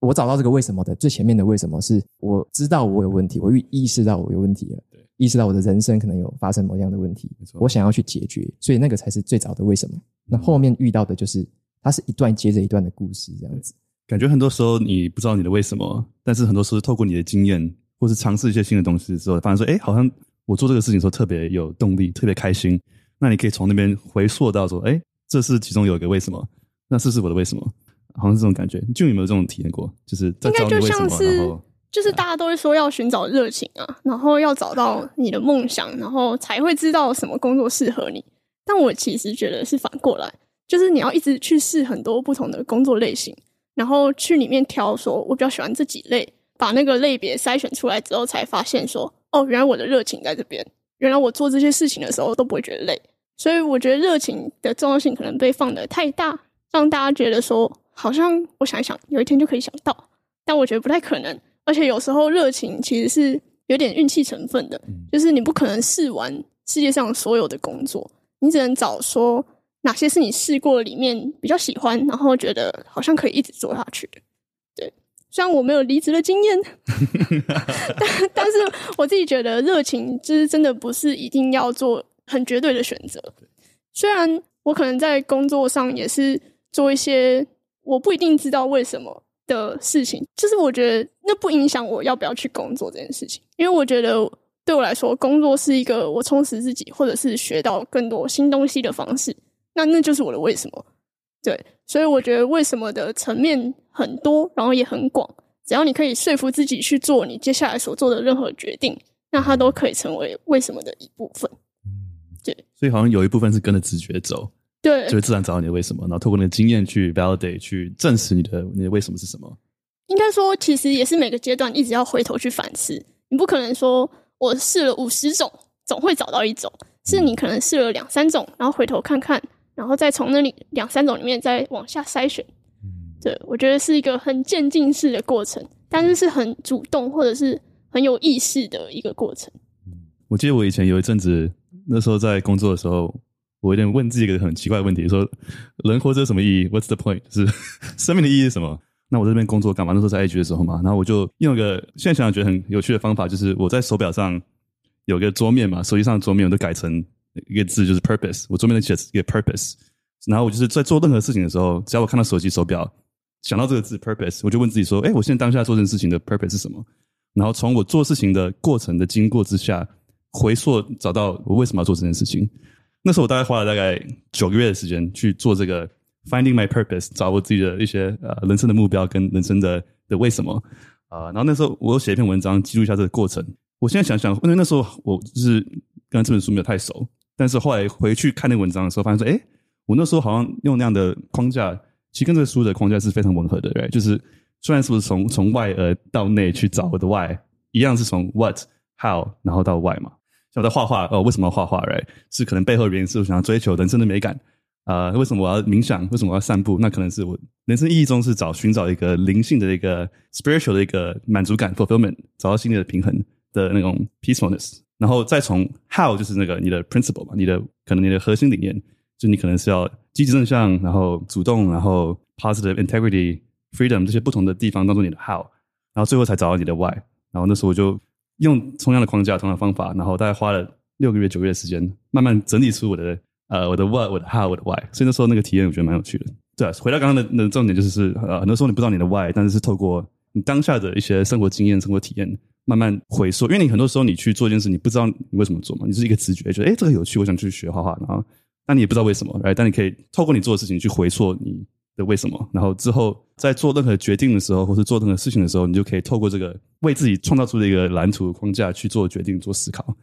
我找到这个为什么的最前面的为什么是我知道我有问题，我意识到我有问题了，对，意识到我的人生可能有发生某样的问题，我想要去解决，所以那个才是最早的为什么。那后面遇到的就是它是一段接着一段的故事，这样子。感觉很多时候你不知道你的为什么，但是很多时候透过你的经验或是尝试一些新的东西之后，发现说，哎，好像我做这个事情的时候特别有动力，特别开心。那你可以从那边回溯到说，哎，这是其中有一个为什么？那这是我的为什么？好像是这种感觉。就有没有这种体验过？就是在找你为什么，然后就是大家都会说要寻找热情啊，然后要找到你的梦想，然后才会知道什么工作适合你。但我其实觉得是反过来，就是你要一直去试很多不同的工作类型，然后去里面挑，说我比较喜欢这几类，把那个类别筛选出来之后，才发现说，哦，原来我的热情在这边。原来我做这些事情的时候都不会觉得累，所以我觉得热情的重要性可能被放得太大，让大家觉得说好像我想一想，有一天就可以想到，但我觉得不太可能。而且有时候热情其实是有点运气成分的，就是你不可能试完世界上所有的工作，你只能找说哪些是你试过里面比较喜欢，然后觉得好像可以一直做下去的。虽然我没有离职的经验，但但是我自己觉得热情就是真的不是一定要做很绝对的选择。虽然我可能在工作上也是做一些我不一定知道为什么的事情，就是我觉得那不影响我要不要去工作这件事情。因为我觉得对我来说，工作是一个我充实自己或者是学到更多新东西的方式。那那就是我的为什么。对，所以我觉得为什么的层面很多，然后也很广。只要你可以说服自己去做你接下来所做的任何决定，那它都可以成为为什么的一部分。对，所以好像有一部分是跟着直觉走，对，就会自然找到你的为什么，然后透过那个经验去 validate，去证实你的你的为什么是什么。应该说，其实也是每个阶段一直要回头去反思。你不可能说我试了五十种，总会找到一种，是你可能试了两三种，然后回头看看。然后再从那里两三种里面再往下筛选，对，我觉得是一个很渐进式的过程，但是是很主动或者是很有意识的一个过程。我记得我以前有一阵子，那时候在工作的时候，我有点问自己一个很奇怪的问题：说人活着什么意义？What's the point？就是 生命的意义是什么？那我在这边工作干嘛？那时候在 IG 的时候嘛，然后我就用一个现在想想觉得很有趣的方法，就是我在手表上有个桌面嘛，手机上的桌面我都改成。一个字就是 purpose，我桌面的写一个 purpose，然后我就是在做任何事情的时候，只要我看到手机手表，想到这个字 purpose，我就问自己说：哎，我现在当下做这件事情的 purpose 是什么？然后从我做事情的过程的经过之下，回溯找到我为什么要做这件事情。那时候我大概花了大概九个月的时间去做这个 finding my purpose，找我自己的一些呃人生的目标跟人生的的为什么啊、然后那时候我有写一篇文章记录一下这个过程。我现在想想，因为那时候我就是跟这本书没有太熟。但是后来回去看那文章的时候，发现说，哎，我那时候好像用那样的框架，其实跟这个书的框架是非常吻合的，对，就是虽然是不是从从外而到内去找我的 why，一样是从 what how 然后到 why 嘛。我在画画，呃，为什么要画画？right？是可能背后原因是我想要追求人生的美感啊、呃？为什么我要冥想？为什么我要散步？那可能是我人生意义中是找寻找一个灵性的一个 spiritual 的一个满足感 fulfillment，找到心里的平衡的那种 peacefulness。然后再从 how 就是那个你的 principle 嘛，你的可能你的核心理念，就你可能是要积极正向，然后主动，然后 positive integrity freedom 这些不同的地方当做你的 how，然后最后才找到你的 why。然后那时候我就用同样的框架、同样的方法，然后大概花了六个月、九个月的时间，慢慢整理出我的呃我的 what、我的 how、我的 why。所以那时候那个体验我觉得蛮有趣的。对啊，回到刚刚的的重点就是呃很多时候你不知道你的 why，但是是透过你当下的一些生活经验、生活体验。慢慢回溯，因为你很多时候你去做一件事，你不知道你为什么做嘛，你是一个直觉，觉得诶这个有趣，我想去学画画，然后但你也不知道为什么，来，但你可以透过你做的事情去回溯你的为什么，然后之后在做任何决定的时候，或是做任何事情的时候，你就可以透过这个为自己创造出的一个蓝图框架去做决定、做思考。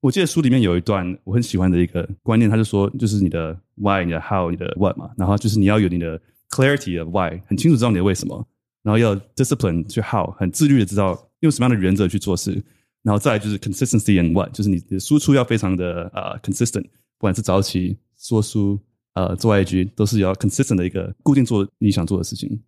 我记得书里面有一段我很喜欢的一个观念，他就说，就是你的 why、你的 how、你的 what 嘛，然后就是你要有你的 clarity 的 why，很清楚知道你的为什么，然后要 discipline 去 how，很自律的知道。用什么样的原则去做事，然后再来就是 consistency and what，就是你的输出要非常的呃 consistent，不管是早起说书呃做 IG，都是要 consistent 的一个固定做你想做的事情。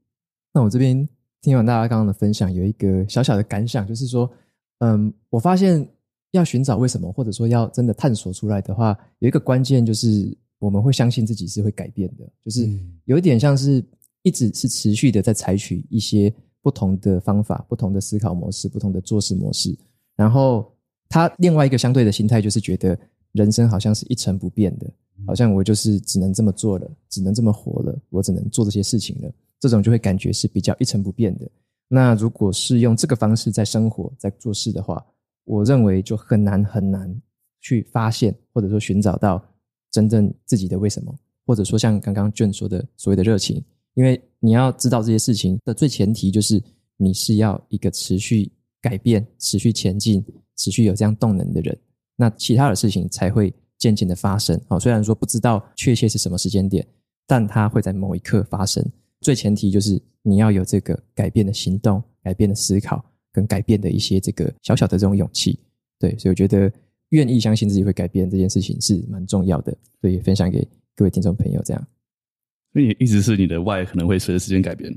那我这边听完大家刚刚的分享，有一个小小的感想，就是说，嗯，我发现要寻找为什么，或者说要真的探索出来的话，有一个关键就是我们会相信自己是会改变的，就是有一点像是一直是持续的在采取一些不同的方法、不同的思考模式、不同的做事模式，然后他另外一个相对的心态就是觉得人生好像是一成不变的，好像我就是只能这么做了，只能这么活了，我只能做这些事情了，这种就会感觉是比较一成不变的。那如果是用这个方式在生活、在做事的话，我认为就很难很难去发现，或者说寻找到真正自己的为什么，或者说像刚刚卷说的所谓的热情，因为你要知道这些事情的最前提就是你是要一个持续改变、持续前进、持续有这样动能的人，那其他的事情才会渐渐的发生。好，虽然说不知道确切是什么时间点，但它会在某一刻发生。最前提就是你要有这个改变的行动、改变的思考跟改变的一些这个小小的这种勇气，对，所以我觉得愿意相信自己会改变这件事情是蛮重要的，所以分享给各位听众朋友这样。所以一直是你的 why 可能会随着时间改变，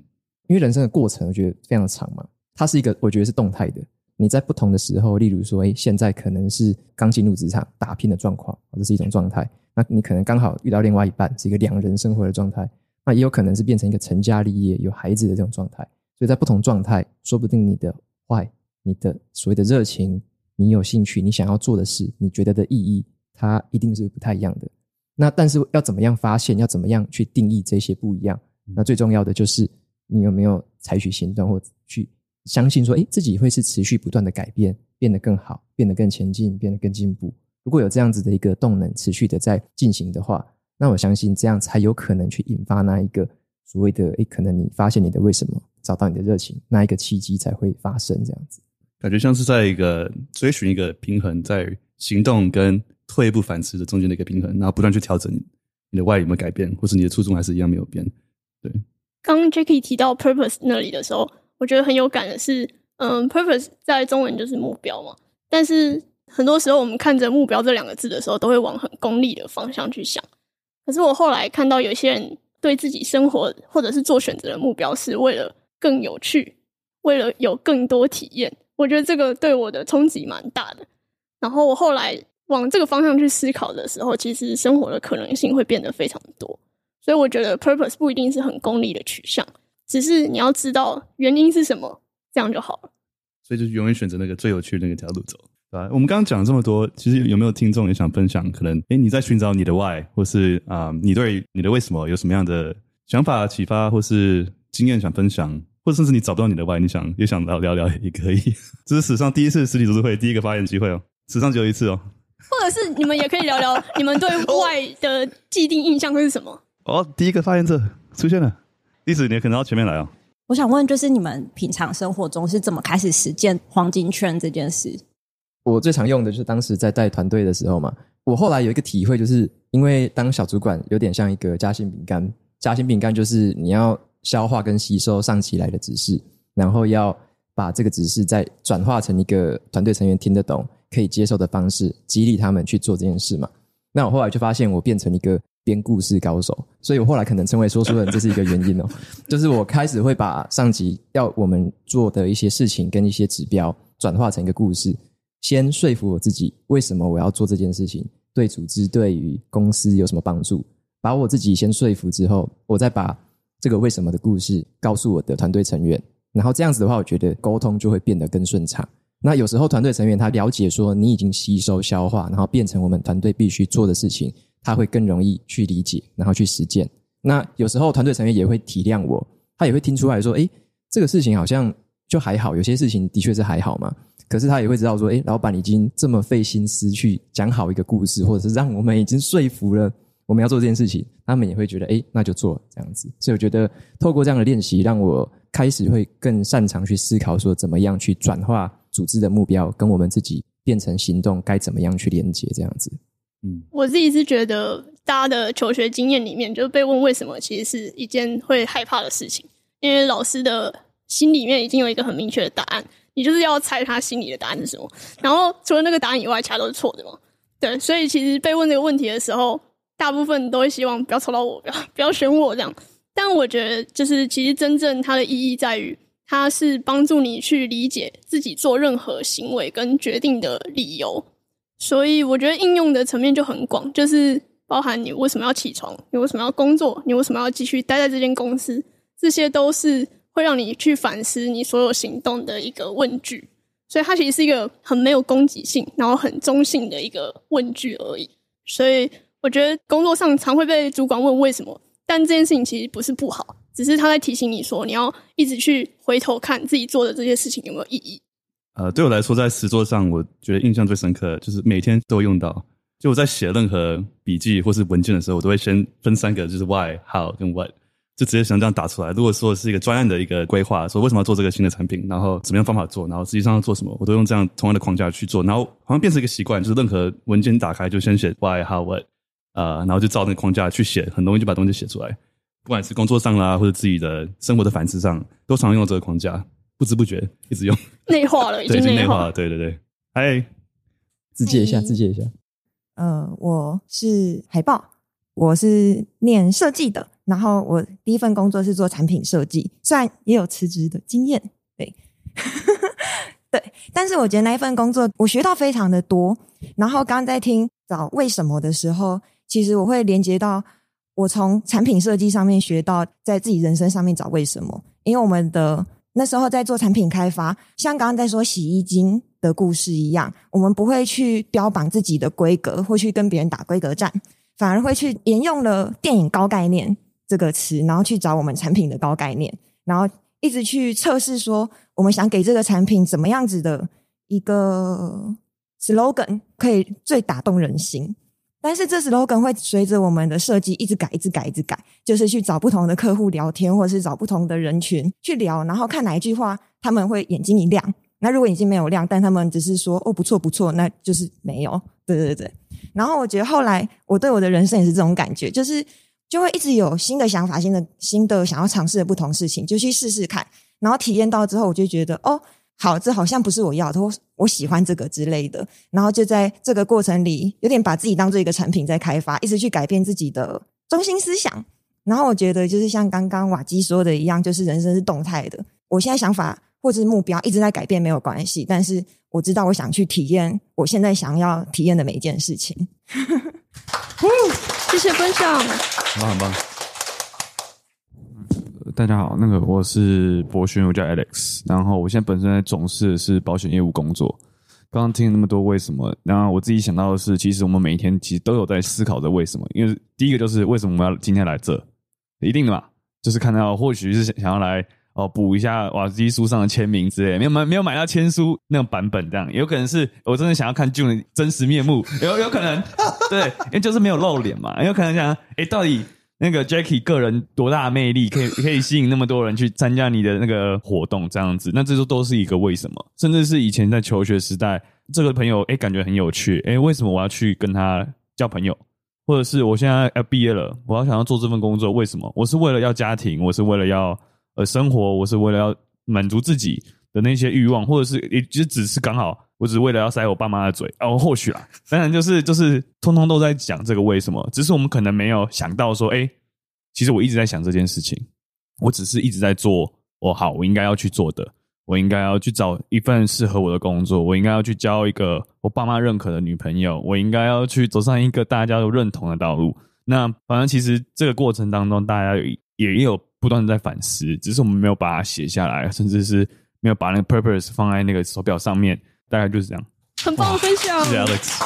因为人生的过程我觉得非常长嘛，它是一个我觉得是动态的。你在不同的时候，例如说，哎，现在可能是刚进入职场打拼的状况，这是一种状态。那你可能刚好遇到另外一半，是一个两人生活的状态。那也有可能是变成一个成家立业、有孩子的这种状态，所以在不同状态，说不定你的 why、你的所谓的热情、你有兴趣、你想要做的事、你觉得的意义，它一定是不太一样的。那但是要怎么样发现？要怎么样去定义这些不一样？那最重要的就是你有没有采取行动，或去相信说，哎，自己会是持续不断的改变，变得更好，变得更前进，变得更进步。如果有这样子的一个动能持续的在进行的话。那我相信这样才有可能去引发那一个所谓的哎，可能你发现你的为什么，找到你的热情，那一个契机才会发生。这样子，感觉像是在一个追寻一个平衡，在行动跟退一步反思的中间的一个平衡，然后不断去调整你的 why 有没有改变，或是你的初衷还是一样没有变。对，刚 Jackie 提到 purpose 那里的时候，我觉得很有感的是，嗯，purpose 在中文就是目标嘛，但是很多时候我们看着目标这两个字的时候，都会往很功利的方向去想。可是我后来看到有些人对自己生活或者是做选择的目标是为了更有趣，为了有更多体验。我觉得这个对我的冲击蛮大的。然后我后来往这个方向去思考的时候，其实生活的可能性会变得非常多。所以我觉得 purpose 不一定是很功利的取向，只是你要知道原因是什么，这样就好了。所以就永远选择那个最有趣的那个条路走。啊，我们刚刚讲了这么多，其实有没有听众也想分享？可能，哎，你在寻找你的 why，或是啊、呃，你对你的为什么有什么样的想法、启发，或是经验想分享，或者甚至你找不到你的 why，你想也想聊聊聊也可以。这是史上第一次实体读书会第一个发言机会哦，史上只有一次哦。或者是你们也可以聊聊你们对 why 的既定印象会是什么？哦，第一个发言者出现了，历史你可能要前面来哦。我想问，就是你们平常生活中是怎么开始实践黄金圈这件事？我最常用的就是当时在带团队的时候嘛。我后来有一个体会，就是因为当小主管有点像一个夹心饼干，夹心饼干就是你要消化跟吸收上级来的指示，然后要把这个指示再转化成一个团队成员听得懂、可以接受的方式，激励他们去做这件事嘛。那我后来就发现，我变成一个编故事高手，所以我后来可能成为说书人，这是一个原因哦。就是我开始会把上级要我们做的一些事情跟一些指标转化成一个故事。先说服我自己，为什么我要做这件事情？对组织、对于公司有什么帮助？把我自己先说服之后，我再把这个为什么的故事告诉我的团队成员。然后这样子的话，我觉得沟通就会变得更顺畅。那有时候团队成员他了解说你已经吸收消化，然后变成我们团队必须做的事情，他会更容易去理解，然后去实践。那有时候团队成员也会体谅我，他也会听出来说，诶，这个事情好像就还好，有些事情的确是还好嘛。可是他也会知道说，诶，老板已经这么费心思去讲好一个故事，或者是让我们已经说服了 我们要做这件事情，他们也会觉得，诶，那就做这样子。所以我觉得透过这样的练习，让我开始会更擅长去思考说，怎么样去转化组织的目标，跟我们自己变成行动，该怎么样去连接这样子。我自己是觉得，大家的求学经验里面，就是被问为什么，其实是一件会害怕的事情，因为老师的心里面已经有一个很明确的答案。你就是要猜他心里的答案是什么，然后除了那个答案以外，其他都是错的嘛？对，所以其实被问这个问题的时候，大部分都会希望不要抽到我，不要不要选我这样。但我觉得，就是其实真正它的意义在于，它是帮助你去理解自己做任何行为跟决定的理由。所以我觉得应用的层面就很广，就是包含你为什么要起床，你为什么要工作，你为什么要继续待在这间公司，这些都是会让你去反思你所有行动的一个问句。所以它其实是一个很没有攻击性，然后很中性的一个问句而已。所以我觉得工作上常会被主管问为什么，但这件事情其实不是不好，只是他在提醒你说，你要一直去回头看自己做的这些事情有没有意义。呃，对我来说，在实作上，我觉得印象最深刻的就是每天都用到。就我在写任何笔记或是文件的时候，我都会先分三个，就是 why、how 跟 what，就直接想这样打出来。如果说是一个专案的一个规划，说为什么要做这个新的产品，然后怎么样方法做，然后实际上要做什么，我都用这样同样的框架去做。然后好像变成一个习惯，就是任何文件打开就先写 why、how、what，呃，然后就照那个框架去写，很容易就把东西写出来。不管是工作上啦，或者自己的生活的反思上，都常用这个框架。不知不觉一直用，内化了，已经内化了。对对对，嗨，自介一下，自介一下。呃，我是海报，我是念设计的，然后我第一份工作是做产品设计，虽然也有辞职的经验，对，对，但是我觉得那一份工作我学到非常的多。然后刚刚在听找为什么的时候，其实我会连接到我从产品设计上面学到在自己人生上面找为什么，因为我们的。那时候在做产品开发，像刚刚在说洗衣精的故事一样，我们不会去标榜自己的规格，或去跟别人打规格战，反而会去沿用了电影高概念这个词，然后去找我们产品的高概念，然后一直去测试说，我们想给这个产品怎么样子的一个 slogan 可以最打动人心。但是这 slogan 会随着我们的设计一直改，一直改，一直改，就是去找不同的客户聊天，或者是找不同的人群去聊，然后看哪一句话他们会眼睛一亮。那如果眼睛没有亮，但他们只是说“哦，不错，不错”，那就是没有。对对对。然后我觉得后来我对我的人生也是这种感觉，就是就会一直有新的想法，新的新的想要尝试的不同事情，就去试试看。然后体验到之后，我就觉得哦。好，这好像不是我要的，我我喜欢这个之类的，然后就在这个过程里，有点把自己当做一个产品在开发，一直去改变自己的中心思想。然后我觉得，就是像刚刚瓦基说的一样，就是人生是动态的。我现在想法或者是目标一直在改变，没有关系。但是我知道，我想去体验我现在想要体验的每一件事情。嗯谢谢分享，很棒很棒。大家好，那个我是博勋，我叫 Alex，然后我现在本身在从事的是保险业务工作。刚刚听了那么多为什么，然后我自己想到的是，其实我们每一天其实都有在思考着为什么。因为第一个就是为什么我们要今天来这，一定的嘛，就是看到或许是想要来哦补一下瓦基书上的签名之类，没有买没有买到签书那种版本，这样有可能是我真的想要看 June 真实面目，有有可能对，因为就是没有露脸嘛，有可能想哎到底。那个 Jackie 个人多大魅力，可以可以吸引那么多人去参加你的那个活动，这样子，那这都都是一个为什么？甚至是以前在求学时代，这个朋友诶感觉很有趣，诶为什么我要去跟他交朋友？或者是我现在要毕业了，我要想要做这份工作，为什么？我是为了要家庭，我是为了要呃生活，我是为了要满足自己的那些欲望，或者是也就只是刚好，我只是为了要塞我爸妈的嘴哦，或许啦，当然就是就是通通都在讲这个为什么，只是我们可能没有想到说，诶其实我一直在想这件事情，我只是一直在做我好，我应该要去做的，我应该要去找一份适合我的工作，我应该要去交一个我爸妈认可的女朋友，我应该要去走上一个大家都认同的道路。那反正其实这个过程当中，大家也也有不断的在反思，只是我们没有把它写下来，甚至是。没有把那个 purpose 放在那个手表上面，大概就是这样。很棒的分享，谢谢 Alex。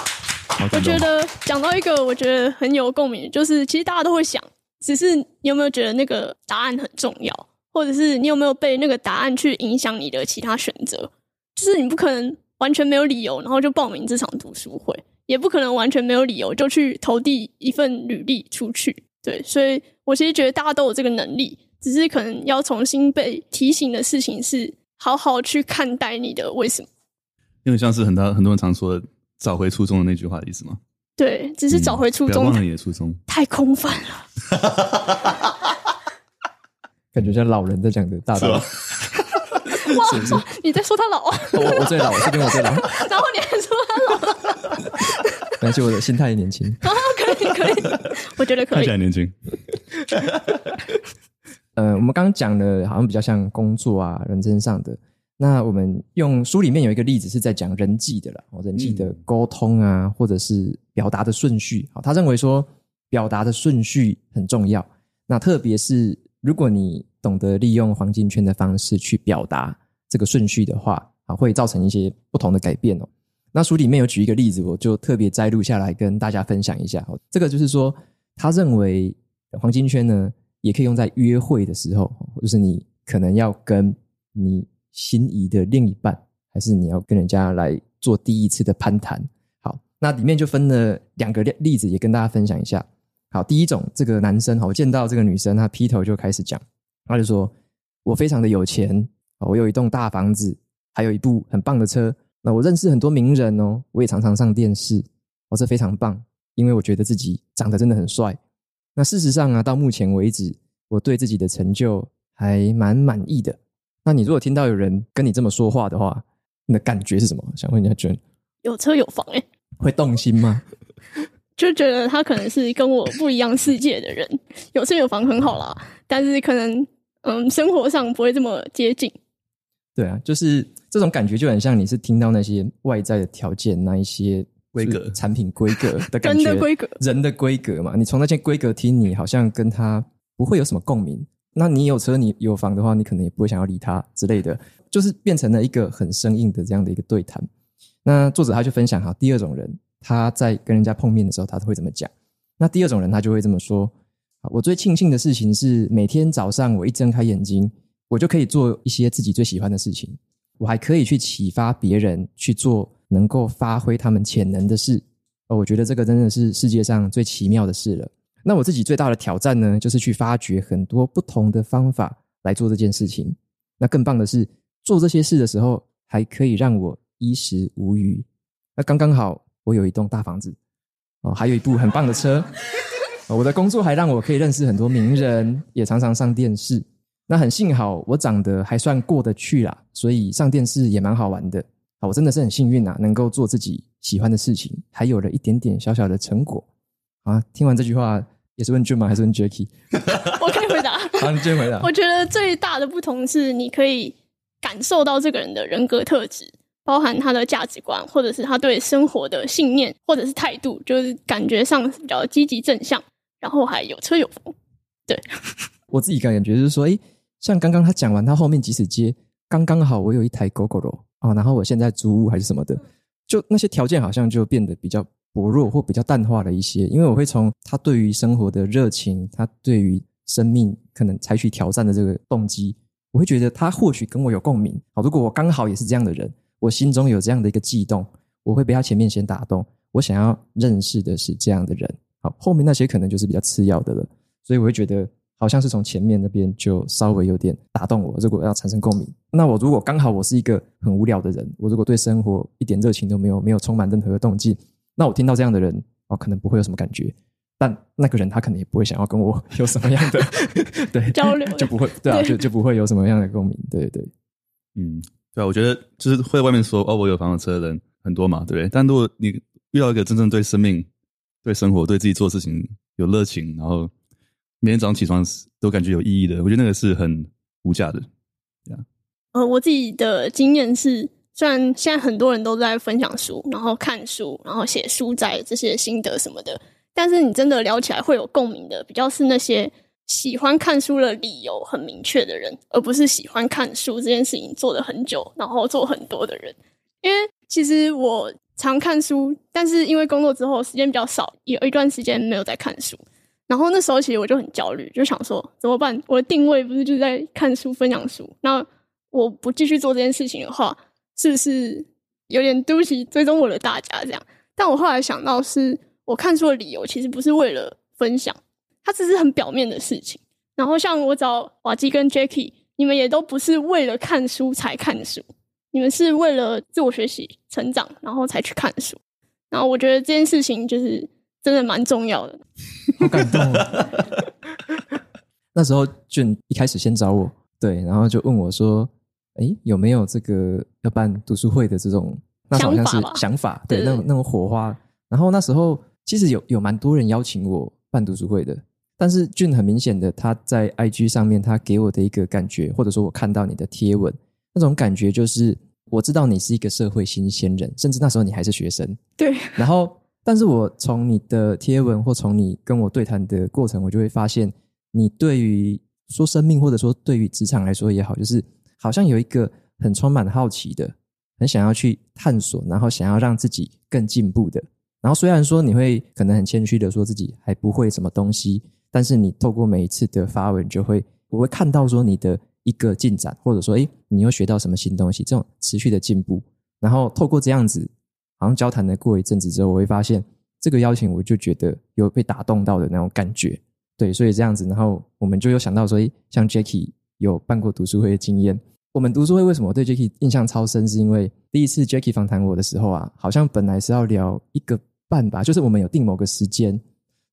我觉得讲到一个我觉得很有共鸣，就是其实大家都会想，只是你有没有觉得那个答案很重要，或者是你有没有被那个答案去影响你的其他选择？就是你不可能完全没有理由，然后就报名这场读书会，也不可能完全没有理由就去投递一份履历出去。对，所以我其实觉得大家都有这个能力，只是可能要重新被提醒的事情是。好好去看待你的为什么，因为像是很多很多人常说的“找回初衷”的那句话的意思吗？对，只是找回初衷，嗯、忘了你的初衷，太空泛了，感觉像老人在讲的大道理。哇，是是你在说他老啊？我我最老，这边我最老。然后你还说他老，而且我的心态也年轻。啊，可以可以，我觉得可以，看起来年轻。呃，我们刚刚讲的，好像比较像工作啊、人生上的。那我们用书里面有一个例子是在讲人际的啦，人际的沟通啊，嗯、或者是表达的顺序。好，他认为说表达的顺序很重要。那特别是如果你懂得利用黄金圈的方式去表达这个顺序的话，啊，会造成一些不同的改变哦。那书里面有举一个例子，我就特别摘录下来跟大家分享一下。这个就是说，他认为黄金圈呢，也可以用在约会的时候，就是你可能要跟你。心仪的另一半，还是你要跟人家来做第一次的攀谈？好，那里面就分了两个例子，也跟大家分享一下。好，第一种，这个男生好，见到这个女生，他劈头就开始讲，他就说：“我非常的有钱，我有一栋大房子，还有一部很棒的车。那我认识很多名人哦，我也常常上电视，我这非常棒，因为我觉得自己长得真的很帅。那事实上啊，到目前为止，我对自己的成就还蛮满意的。”那你如果听到有人跟你这么说话的话，你的感觉是什么？想问一下娟，有车有房哎、欸，会动心吗？就觉得他可能是跟我不一样世界的人，有车有房很好啦，但是可能嗯，生活上不会这么接近。对啊，就是这种感觉就很像你是听到那些外在的条件，那一些规格、产品规格的感觉，人的规格，人的规格嘛。你从那些规格听，你好像跟他不会有什么共鸣。那你有车你有房的话，你可能也不会想要理他之类的，就是变成了一个很生硬的这样的一个对谈。那作者他就分享哈，第二种人他在跟人家碰面的时候，他会怎么讲？那第二种人他就会这么说：我最庆幸的事情是，每天早上我一睁开眼睛，我就可以做一些自己最喜欢的事情，我还可以去启发别人去做能够发挥他们潜能的事。哦我觉得这个真的是世界上最奇妙的事了。那我自己最大的挑战呢，就是去发掘很多不同的方法来做这件事情。那更棒的是，做这些事的时候，还可以让我衣食无虞。那刚刚好，我有一栋大房子，哦，还有一部很棒的车。我的工作还让我可以认识很多名人，也常常上电视。那很幸好，我长得还算过得去啦，所以上电视也蛮好玩的。啊我真的是很幸运啊，能够做自己喜欢的事情，还有了一点点小小的成果。啊，听完这句话也是问 June 吗？还是问 Jacky？我可以回答。好，你先回答。我觉得最大的不同是，你可以感受到这个人的人格特质，包含他的价值观，或者是他对生活的信念，或者是态度，就是感觉上比较积极正向，然后还有车有房。对，我自己感觉就是说，诶，像刚刚他讲完，他后面即使接刚刚好，我有一台 Gogoro 啊，然后我现在租屋还是什么的，就那些条件好像就变得比较。薄弱或比较淡化了一些，因为我会从他对于生活的热情，他对于生命可能采取挑战的这个动机，我会觉得他或许跟我有共鸣。好，如果我刚好也是这样的人，我心中有这样的一个悸动，我会被他前面先打动。我想要认识的是这样的人，好，后面那些可能就是比较次要的了。所以我会觉得好像是从前面那边就稍微有点打动我。如果要产生共鸣，那我如果刚好我是一个很无聊的人，我如果对生活一点热情都没有，没有充满任何的动机。那我听到这样的人哦，可能不会有什么感觉，但那个人他可能也不会想要跟我有什么样的 对交流，就不会对啊，对就就不会有什么样的共鸣，对对对，嗯，对啊，我觉得就是会在外面说哦，我有房有车的人很多嘛，对不对？但如果你遇到一个真正对生命、对生活、对自己做事情有热情，然后每天早上起床都感觉有意义的，我觉得那个是很无价的，对啊。呃，我自己的经验是。虽然现在很多人都在分享书，然后看书，然后写书摘这些心得什么的，但是你真的聊起来会有共鸣的，比较是那些喜欢看书的理由很明确的人，而不是喜欢看书这件事情做了很久，然后做很多的人。因为其实我常看书，但是因为工作之后时间比较少，有一段时间没有在看书，然后那时候其实我就很焦虑，就想说怎么办？我的定位不是就在看书、分享书，那我不继续做这件事情的话。是不是有点对不起追踪我的大家这样？但我后来想到，是我看书的理由其实不是为了分享，它只是很表面的事情。然后像我找瓦基跟 Jacky，你们也都不是为了看书才看书，你们是为了自我学习、成长，然后才去看书。然后我觉得这件事情就是真的蛮重要的，好感动哦。那时候俊一开始先找我，对，然后就问我说。哎，有没有这个要办读书会的这种？那好像是想法，对，那种那种火花。然后那时候其实有有蛮多人邀请我办读书会的，但是俊很明显的，他在 IG 上面，他给我的一个感觉，或者说我看到你的贴文，那种感觉就是，我知道你是一个社会新鲜人，甚至那时候你还是学生。对。然后，但是我从你的贴文或从你跟我对谈的过程，我就会发现，你对于说生命，或者说对于职场来说也好，就是好像有一个很充满好奇的，很想要去探索，然后想要让自己更进步的。然后虽然说你会可能很谦虚的说自己还不会什么东西。但是你透过每一次的发文，就会我会看到说你的一个进展，或者说，诶，你又学到什么新东西？这种持续的进步。然后透过这样子，好像交谈了过一阵子之后，我会发现这个邀请，我就觉得有被打动到的那种感觉。对，所以这样子，然后我们就有想到说，诶，像 Jacky 有办过读书会的经验。我们读书会为什么对 Jacky 印象超深？是因为第一次 Jacky 访谈我的时候啊，好像本来是要聊一个半吧，就是我们有定某个时间。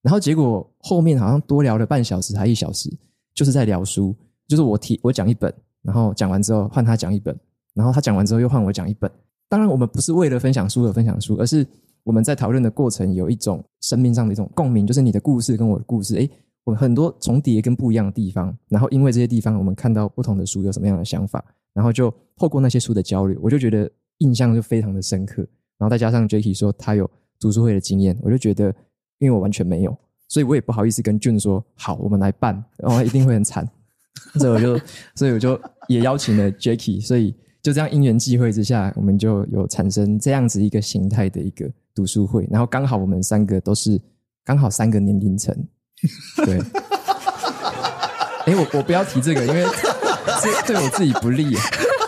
然后结果后面好像多聊了半小时还一小时，就是在聊书，就是我提我讲一本，然后讲完之后换他讲一本，然后他讲完之后又换我讲一本。当然我们不是为了分享书而分享书，而是我们在讨论的过程有一种生命上的一种共鸣，就是你的故事跟我的故事，诶，我很多重叠跟不一样的地方。然后因为这些地方，我们看到不同的书有什么样的想法，然后就透过那些书的交流，我就觉得印象就非常的深刻。然后再加上 Jacky 说他有读书会的经验，我就觉得。因为我完全没有，所以我也不好意思跟 June 说好，我们来办，然后一定会很惨，所以我就，所以我就也邀请了 Jacky，所以就这样因缘际会之下，我们就有产生这样子一个形态的一个读书会，然后刚好我们三个都是刚好三个年龄层，对，哎，我我不要提这个，因为这 对我自己不利，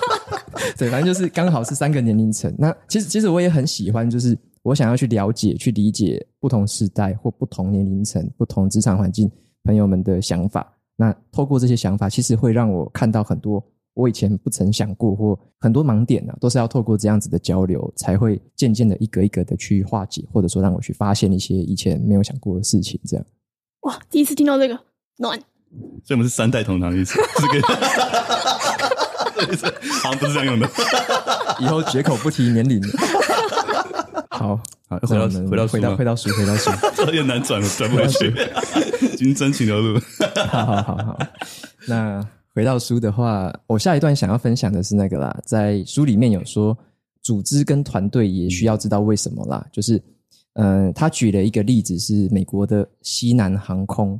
对，反正就是刚好是三个年龄层。那其实其实我也很喜欢，就是。我想要去了解、去理解不同时代或不同年龄层、不同职场环境朋友们的想法。那透过这些想法，其实会让我看到很多我以前不曾想过或很多盲点呢、啊，都是要透过这样子的交流，才会渐渐的一个一个的去化解，或者说让我去发现一些以前没有想过的事情。这样，哇，第一次听到这个暖，所以我们是三代同堂的意思，这个好像不是这样用的，以后绝口不提年龄。好好，回到回到回到回到书，回到书，有点难转，转不回去。今天真情流露。好好好好，那回到书的话，我下一段想要分享的是那个啦，在书里面有说，组织跟团队也需要知道为什么啦。就是，嗯、呃，他举了一个例子是美国的西南航空。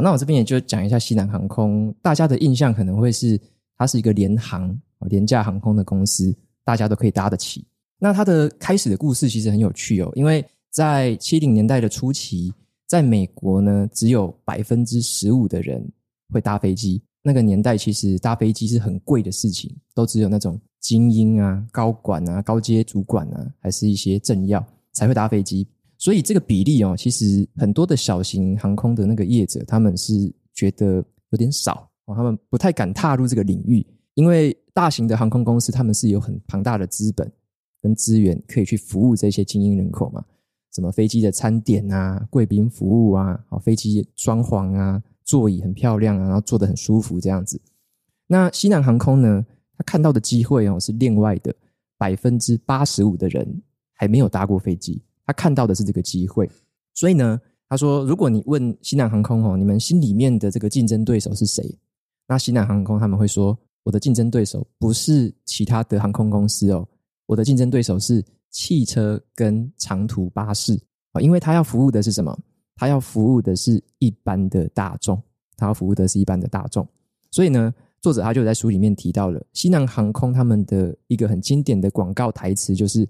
那我这边也就讲一下西南航空，大家的印象可能会是它是一个廉航、廉价航空的公司，大家都可以搭得起。那它的开始的故事其实很有趣哦，因为在七零年代的初期，在美国呢，只有百分之十五的人会搭飞机。那个年代其实搭飞机是很贵的事情，都只有那种精英啊、高管啊、高阶主管啊，还是一些政要才会搭飞机。所以这个比例哦，其实很多的小型航空的那个业者，他们是觉得有点少哦，他们不太敢踏入这个领域，因为大型的航空公司他们是有很庞大的资本。跟资源可以去服务这些精英人口嘛？什么飞机的餐点啊，贵宾服务啊，好，飞机装潢啊，座椅很漂亮啊，然后坐得很舒服这样子。那西南航空呢？他看到的机会哦，是另外的百分之八十五的人还没有搭过飞机，他看到的是这个机会。所以呢，他说，如果你问西南航空哦，你们心里面的这个竞争对手是谁？那西南航空他们会说，我的竞争对手不是其他的航空公司哦。我的竞争对手是汽车跟长途巴士啊，因为他要服务的是什么？他要服务的是一般的大众，他要服务的是一般的大众。所以呢，作者他就在书里面提到了西南航空他们的一个很经典的广告台词，就是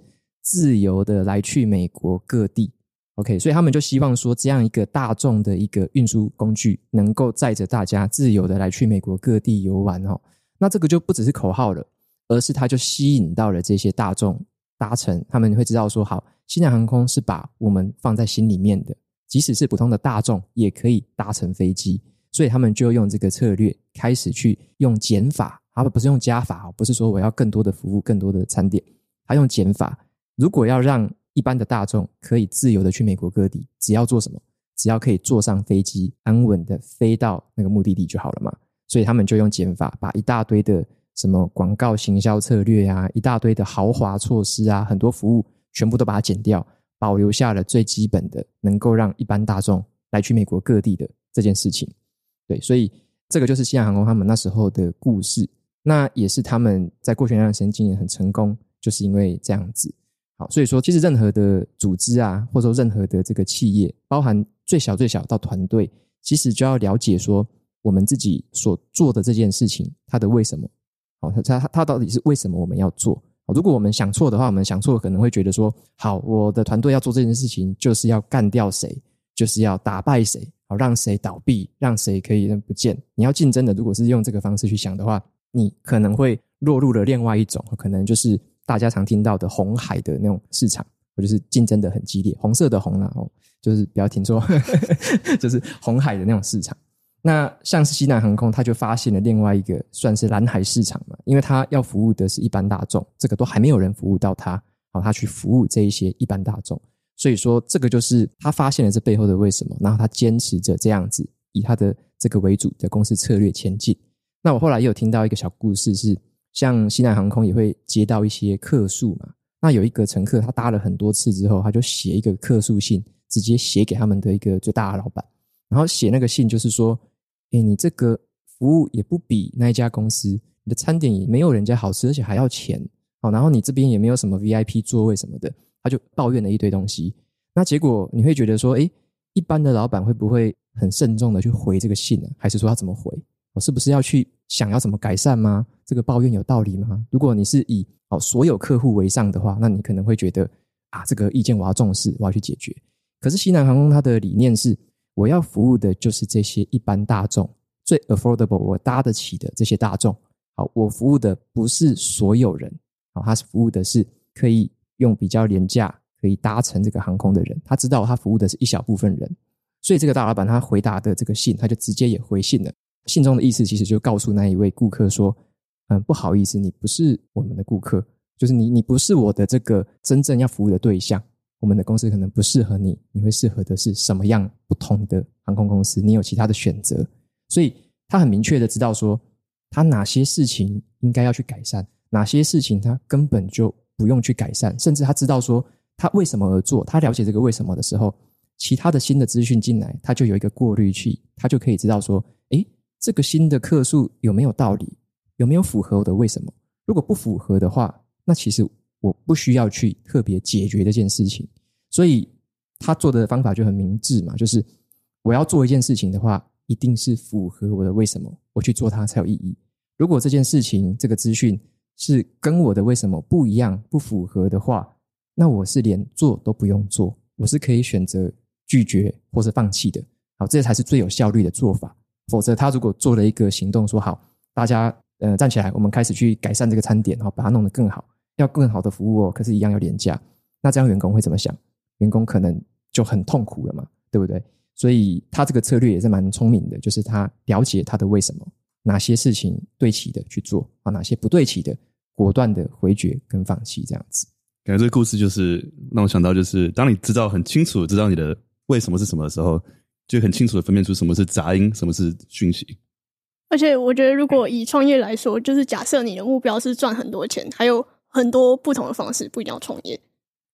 自由的来去美国各地。OK，所以他们就希望说，这样一个大众的一个运输工具，能够载着大家自由的来去美国各地游玩哦。那这个就不只是口号了。而是它就吸引到了这些大众搭乘，他们会知道说，好，西南航空是把我们放在心里面的，即使是普通的大众也可以搭乘飞机，所以他们就用这个策略开始去用减法，他们不是用加法哦，不是说我要更多的服务、更多的餐点，他用减法。如果要让一般的大众可以自由的去美国各地，只要做什么？只要可以坐上飞机，安稳的飞到那个目的地就好了嘛。所以他们就用减法，把一大堆的。什么广告行销策略啊，一大堆的豪华措施啊，很多服务全部都把它减掉，保留下了最基本的，能够让一般大众来去美国各地的这件事情。对，所以这个就是西南航空他们那时候的故事，那也是他们在过去那段时间经营很成功，就是因为这样子。好，所以说其实任何的组织啊，或者说任何的这个企业，包含最小最小到团队，其实就要了解说我们自己所做的这件事情，它的为什么？好，它它它到底是为什么我们要做？如果我们想错的话，我们想错可能会觉得说，好，我的团队要做这件事情，就是要干掉谁，就是要打败谁，好，让谁倒闭，让谁可以不见。你要竞争的，如果是用这个方式去想的话，你可能会落入了另外一种，可能就是。大家常听到的红海的那种市场，我就是竞争的很激烈，红色的红啦，哦，就是不要听错，就是红海的那种市场。那像是西南航空，他就发现了另外一个算是蓝海市场嘛，因为他要服务的是一般大众，这个都还没有人服务到他，好，他去服务这一些一般大众，所以说这个就是他发现了这背后的为什么，然后他坚持着这样子以他的这个为主的公司策略前进。那我后来也有听到一个小故事是。像西南航空也会接到一些客诉嘛，那有一个乘客他搭了很多次之后，他就写一个客诉信，直接写给他们的一个最大的老板，然后写那个信就是说，诶，你这个服务也不比那一家公司，你的餐点也没有人家好吃，而且还要钱，好，然后你这边也没有什么 VIP 座位什么的，他就抱怨了一堆东西。那结果你会觉得说，诶，一般的老板会不会很慎重的去回这个信呢？还是说他怎么回？我是不是要去想要怎么改善吗？这个抱怨有道理吗？如果你是以哦所有客户为上的话，那你可能会觉得啊，这个意见我要重视，我要去解决。可是西南航空它的理念是，我要服务的就是这些一般大众，最 affordable 我搭得起的这些大众。好，我服务的不是所有人，好，他是服务的是可以用比较廉价可以搭乘这个航空的人。他知道他服务的是一小部分人，所以这个大老板他回答的这个信，他就直接也回信了。信中的意思其实就告诉那一位顾客说。嗯，不好意思，你不是我们的顾客，就是你，你不是我的这个真正要服务的对象。我们的公司可能不适合你，你会适合的是什么样不同的航空公司？你有其他的选择。所以他很明确的知道说，他哪些事情应该要去改善，哪些事情他根本就不用去改善，甚至他知道说他为什么而做。他了解这个为什么的时候，其他的新的资讯进来，他就有一个过滤器，他就可以知道说，这个新的客诉有没有道理？有没有符合我的为什么？如果不符合的话，那其实我不需要去特别解决这件事情。所以他做的方法就很明智嘛，就是我要做一件事情的话，一定是符合我的为什么，我去做它才有意义。如果这件事情这个资讯是跟我的为什么不一样、不符合的话，那我是连做都不用做，我是可以选择拒绝或是放弃的。好，这才是最有效率的做法。否则，他如果做了一个行动，说好大家。呃，站起来，我们开始去改善这个餐点，然后把它弄得更好，要更好的服务哦。可是，一样要廉价。那这样员工会怎么想？员工可能就很痛苦了嘛，对不对？所以他这个策略也是蛮聪明的，就是他了解他的为什么，哪些事情对齐的去做啊，哪些不对齐的，果断的回绝跟放弃，这样子。感觉这个故事就是让我想到，就是当你知道很清楚知道你的为什么是什么的时候，就很清楚的分辨出什么是杂音，什么是讯息。而且我觉得，如果以创业来说，就是假设你的目标是赚很多钱，还有很多不同的方式，不一定要创业。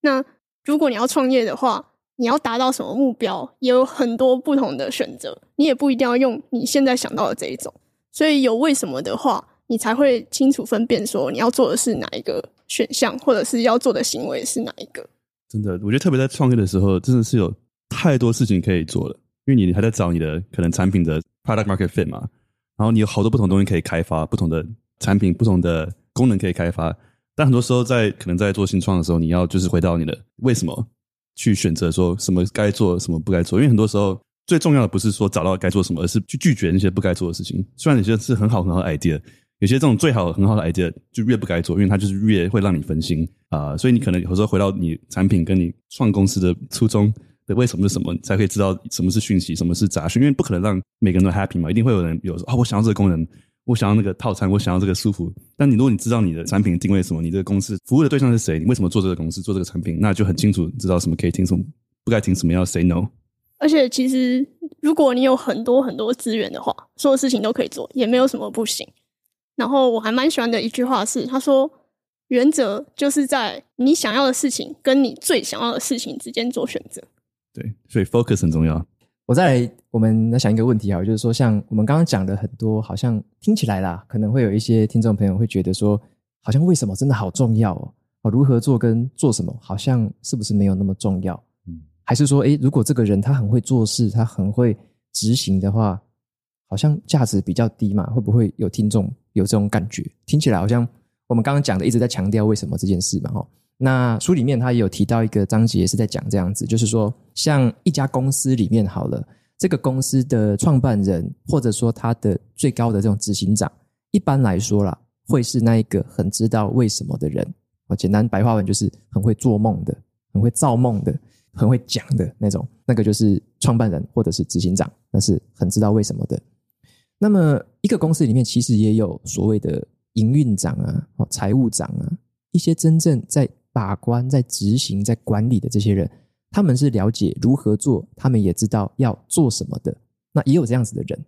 那如果你要创业的话，你要达到什么目标，也有很多不同的选择，你也不一定要用你现在想到的这一种。所以有为什么的话，你才会清楚分辨说你要做的是哪一个选项，或者是要做的行为是哪一个。真的，我觉得特别在创业的时候，真的是有太多事情可以做了，因为你还在找你的可能产品的 product market fit 嘛。然后你有好多不同东西可以开发，不同的产品、不同的功能可以开发。但很多时候在可能在做新创的时候，你要就是回到你的为什么去选择说什么该做，什么不该做。因为很多时候最重要的不是说找到该做什么，而是去拒绝那些不该做的事情。虽然有些是很好很好的 idea，有些这种最好很好的 idea 就越不该做，因为它就是越会让你分心啊、所以你可能有时候回到你产品跟你创公司的初衷。对，为什么是什么，才可以知道什么是讯息，什么是杂讯？因为不可能让每个人都 happy 嘛，一定会有人有说啊，我想要这个功能，我想要那个套餐，我想要这个舒服。但你如果你知道你的产品定位什么，你这个公司服务的对象是谁，你为什么做这个公司做这个产品，那就很清楚知道什么可以听，什么不该听，什么要 say no。而且其实如果你有很多很多资源的话，所有事情都可以做，也没有什么不行。然后我还蛮喜欢的一句话是，他说，原则就是在你想要的事情跟你最想要的事情之间做选择。对，所以 focus 很重要。我再来，我们来想一个问题啊，就是说，像我们刚刚讲的很多，好像听起来啦，可能会有一些听众朋友会觉得说，好像为什么真的好重要哦？哦，如何做跟做什么，好像是不是没有那么重要？嗯，还是说，诶，如果这个人他很会做事，他很会执行的话，好像价值比较低嘛？会不会有听众有这种感觉？听起来好像我们刚刚讲的一直在强调为什么这件事嘛？哈。那书里面他也有提到一个章节是在讲这样子，就是说，像一家公司里面好了，这个公司的创办人或者说他的最高的这种执行长，一般来说啦，会是那一个很知道为什么的人。我简单白话文就是很会做梦的，很会造梦的，很会讲的那种，那个就是创办人或者是执行长，那是很知道为什么的。那么一个公司里面其实也有所谓的营运长啊，哦，财务长啊，一些真正在把关、在执行、在管理的这些人，他们是了解如何做，他们也知道要做什么的。那也有这样子的人，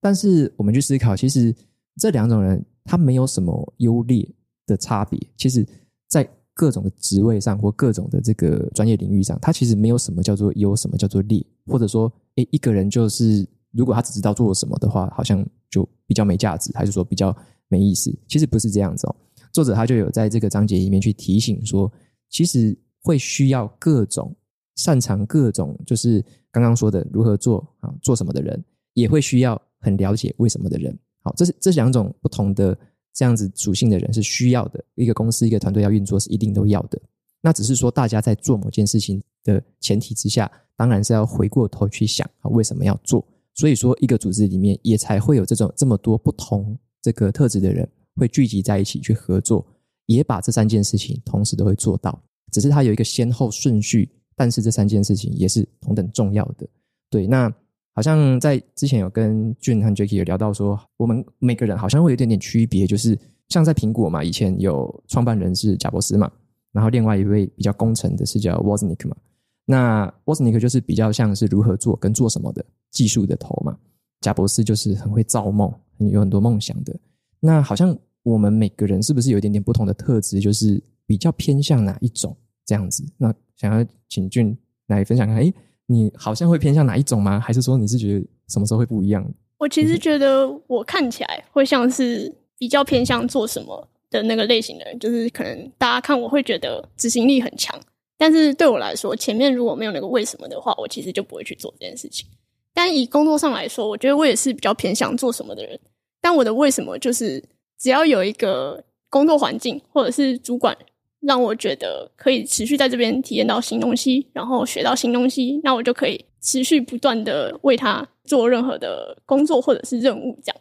但是我们去思考，其实这两种人他没有什么优劣的差别。其实，在各种的职位上或各种的这个专业领域上，他其实没有什么叫做优，什么叫做劣，或者说，诶，一个人就是如果他只知道做什么的话，好像就比较没价值，还是说比较没意思？其实不是这样子哦。作者他就有在这个章节里面去提醒说，其实会需要各种擅长各种，就是刚刚说的如何做啊，做什么的人，也会需要很了解为什么的人。好，这是这两种不同的这样子属性的人是需要的。一个公司一个团队要运作是一定都要的。那只是说大家在做某件事情的前提之下，当然是要回过头去想啊，为什么要做。所以说，一个组织里面也才会有这种这么多不同这个特质的人。会聚集在一起去合作，也把这三件事情同时都会做到，只是它有一个先后顺序，但是这三件事情也是同等重要的。对，那好像在之前有跟 June 和 Jacky 有聊到说，我们每个人好像会有一点点区别，就是像在苹果嘛，以前有创办人是贾伯斯嘛，然后另外一位比较功臣的是叫 Wozniak 嘛，那 Wozniak 就是比较像是如何做跟做什么的技术的头嘛，贾伯斯就是很会造梦，有很多梦想的。那好像我们每个人是不是有一点点不同的特质，就是比较偏向哪一种这样子？那想要请俊来分享看，哎，你好像会偏向哪一种吗？还是说你是觉得什么时候会不一样？我其实觉得我看起来会像是比较偏向做什么的那个类型的人，就是可能大家看我会觉得执行力很强，但是对我来说，前面如果没有那个为什么的话，我其实就不会去做这件事情。但以工作上来说，我觉得我也是比较偏向做什么的人。但我的为什么就是，只要有一个工作环境或者是主管让我觉得可以持续在这边体验到新东西，然后学到新东西，那我就可以持续不断的为他做任何的工作或者是任务这样。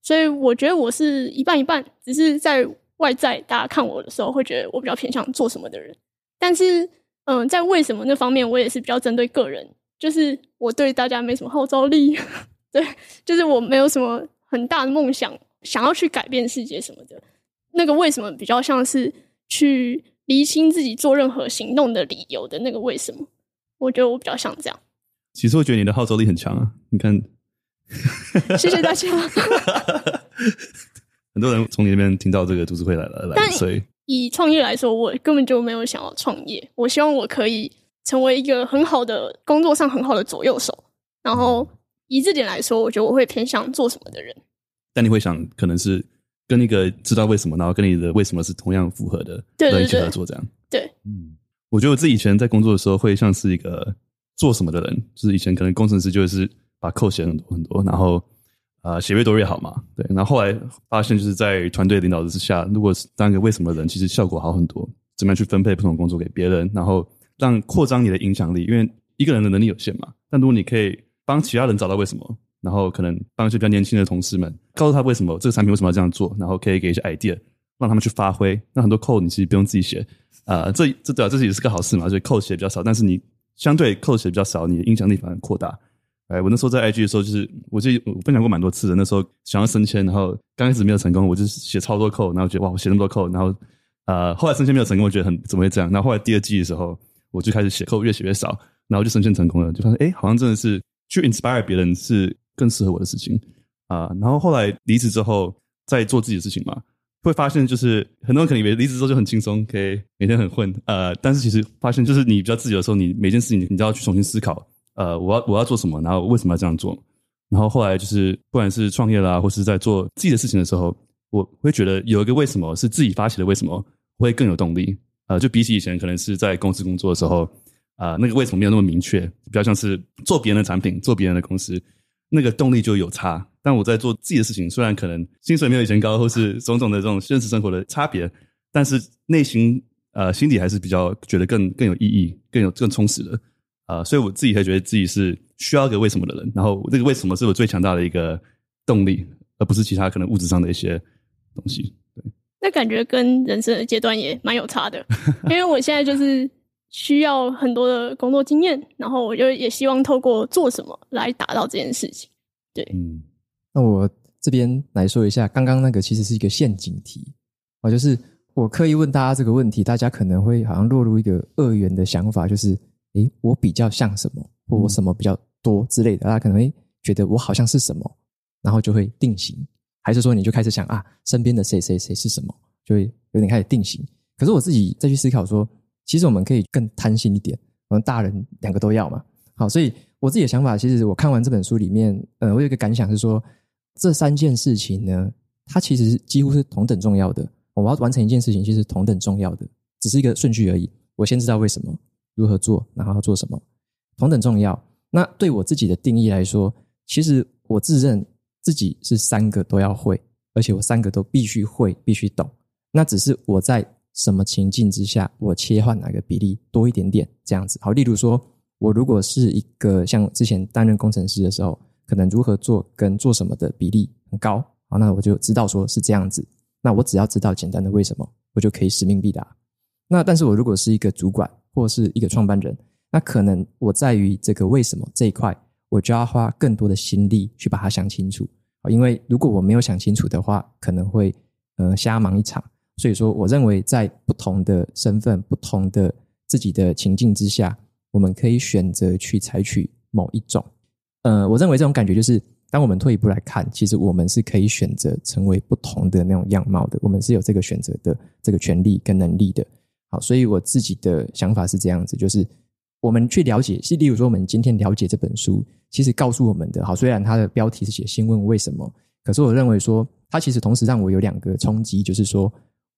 所以我觉得我是一半一半，只是在外在大家看我的时候会觉得我比较偏向做什么的人。但是，嗯，在为什么那方面，我也是比较针对个人，就是我对大家没什么号召力，对，就是我没有什么。很大的梦想，想要去改变世界什么的，那个为什么比较像是去厘清自己做任何行动的理由的那个为什么？我觉得我比较像这样。其实我觉得你的号召力很强啊！你看 谢谢大家。很多人从你那边听到这个读书会来了来，但所以以创业来说，我根本就没有想要创业。我希望我可以成为一个很好的工作上很好的左右手，然后。以这点来说，我觉得我会偏向做什么的人。但你会想，可能是跟那个知道为什么，然后跟你的为什么是同样符合的，对，对，对，一起合作这样。对，嗯，我觉得我自己以前在工作的时候，会像是一个做什么的人，就是以前可能工程师就是把 code 写很多很多，然后呃写越多越好嘛，对。然后后来发现，就是在团队领导之下，如果是当一个为什么的人，其实效果好很多。怎么样去分配不同工作给别人，然后让扩张你的影响力，因为一个人的能力有限嘛。但如果你可以。帮其他人找到为什么，然后可能帮一些比较年轻的同事们，告诉他为什么这个产品为什么要这样做，然后可以给一些 idea，让他们去发挥。那很多 code 你其实不用自己写，啊、呃，这这对啊，这也是个好事嘛。所以 code 写比较少，但是你相对 code 写比较少，你的影响力反而扩大。哎，我那时候在 IG 的时候，就是我记得我分享过蛮多次的。那时候想要升迁，然后刚开始没有成功，我就写超多 code，然后觉得哇，我写那么多 code，然后呃，后来升迁没有成功，我觉得很怎么会这样？然后后来第二季的时候，我就开始写 code，越写越少，然后就升迁成功了，就发现哎，好像真的是。去 inspire 别人是更适合我的事情啊、然后后来离职之后再做自己的事情嘛，会发现就是很多人可能以为离职之后就很轻松，可以每天很混，呃，但是其实发现就是你比较自由的时候，你每件事情你都要去重新思考呃，我要我要做什么，然后为什么要这样做。然后后来就是不管是创业啦，或是在做自己的事情的时候，我会觉得有一个为什么是自己发起的为什么会更有动力。呃，就比起以前可能是在公司工作的时候，啊、那个为什么没有那么明确，比较像是做别人的产品，做别人的公司，那个动力就有差。但我在做自己的事情，虽然可能薪水没有以前高，或是种种的这种现实生活的差别，但是内心呃心底还是比较觉得更更有意义，更有更充实的。呃，所以我自己会觉得自己是需要一个为什么的人，然后这个为什么是我最强大的一个动力，而不是其他可能物质上的一些东西。对，那感觉跟人生的阶段也蛮有差的，因为我现在就是需要很多的工作经验，然后我就也希望透过做什么来达到这件事情。对，嗯，那我这边来说一下，刚刚那个其实是一个陷阱题啊，就是我刻意问大家这个问题，大家可能会好像落入一个二元的想法，就是。诶，我比较像什么，或我什么比较多之类的，大家可能会觉得我好像是什么，然后就会定型，还是说你就开始想啊，身边的谁谁谁是什么，就会有点开始定型。可是我自己再去思考说，其实我们可以更贪心一点，我们大人两个都要嘛。好，所以我自己的想法，其实我看完这本书里面，呃，我有一个感想是说，这三件事情呢，它其实几乎是同等重要的。我要完成一件事情，其实同等重要的，只是一个顺序而已。我先知道为什么。如何做，然后要做什么，同等重要。那对我自己的定义来说，其实我自认自己是三个都要会，而且我三个都必须会，必须懂。那只是我在什么情境之下，我切换哪个比例多一点点这样子。好，例如说，我如果是一个像之前担任工程师的时候，可能如何做跟做什么的比例很高，好，那我就知道说是这样子。那我只要知道简单的为什么，我就可以使命必达。那但是我如果是一个主管，或是一个创办人，那可能我在于这个为什么这一块，我就要花更多的心力去把它想清楚。因为如果我没有想清楚的话，可能会呃瞎忙一场。所以说，我认为在不同的身份、不同的自己的情境之下，我们可以选择去采取某一种。呃，我认为这种感觉就是，当我们退一步来看，其实我们是可以选择成为不同的那种样貌的。我们是有这个选择的这个权利跟能力的。好，所以我自己的想法是这样子，就是我们去了解，是例如说，我们今天了解这本书，其实告诉我们的，好，虽然它的标题是写“先问为什么”，可是我认为说，它其实同时让我有两个冲击，就是说，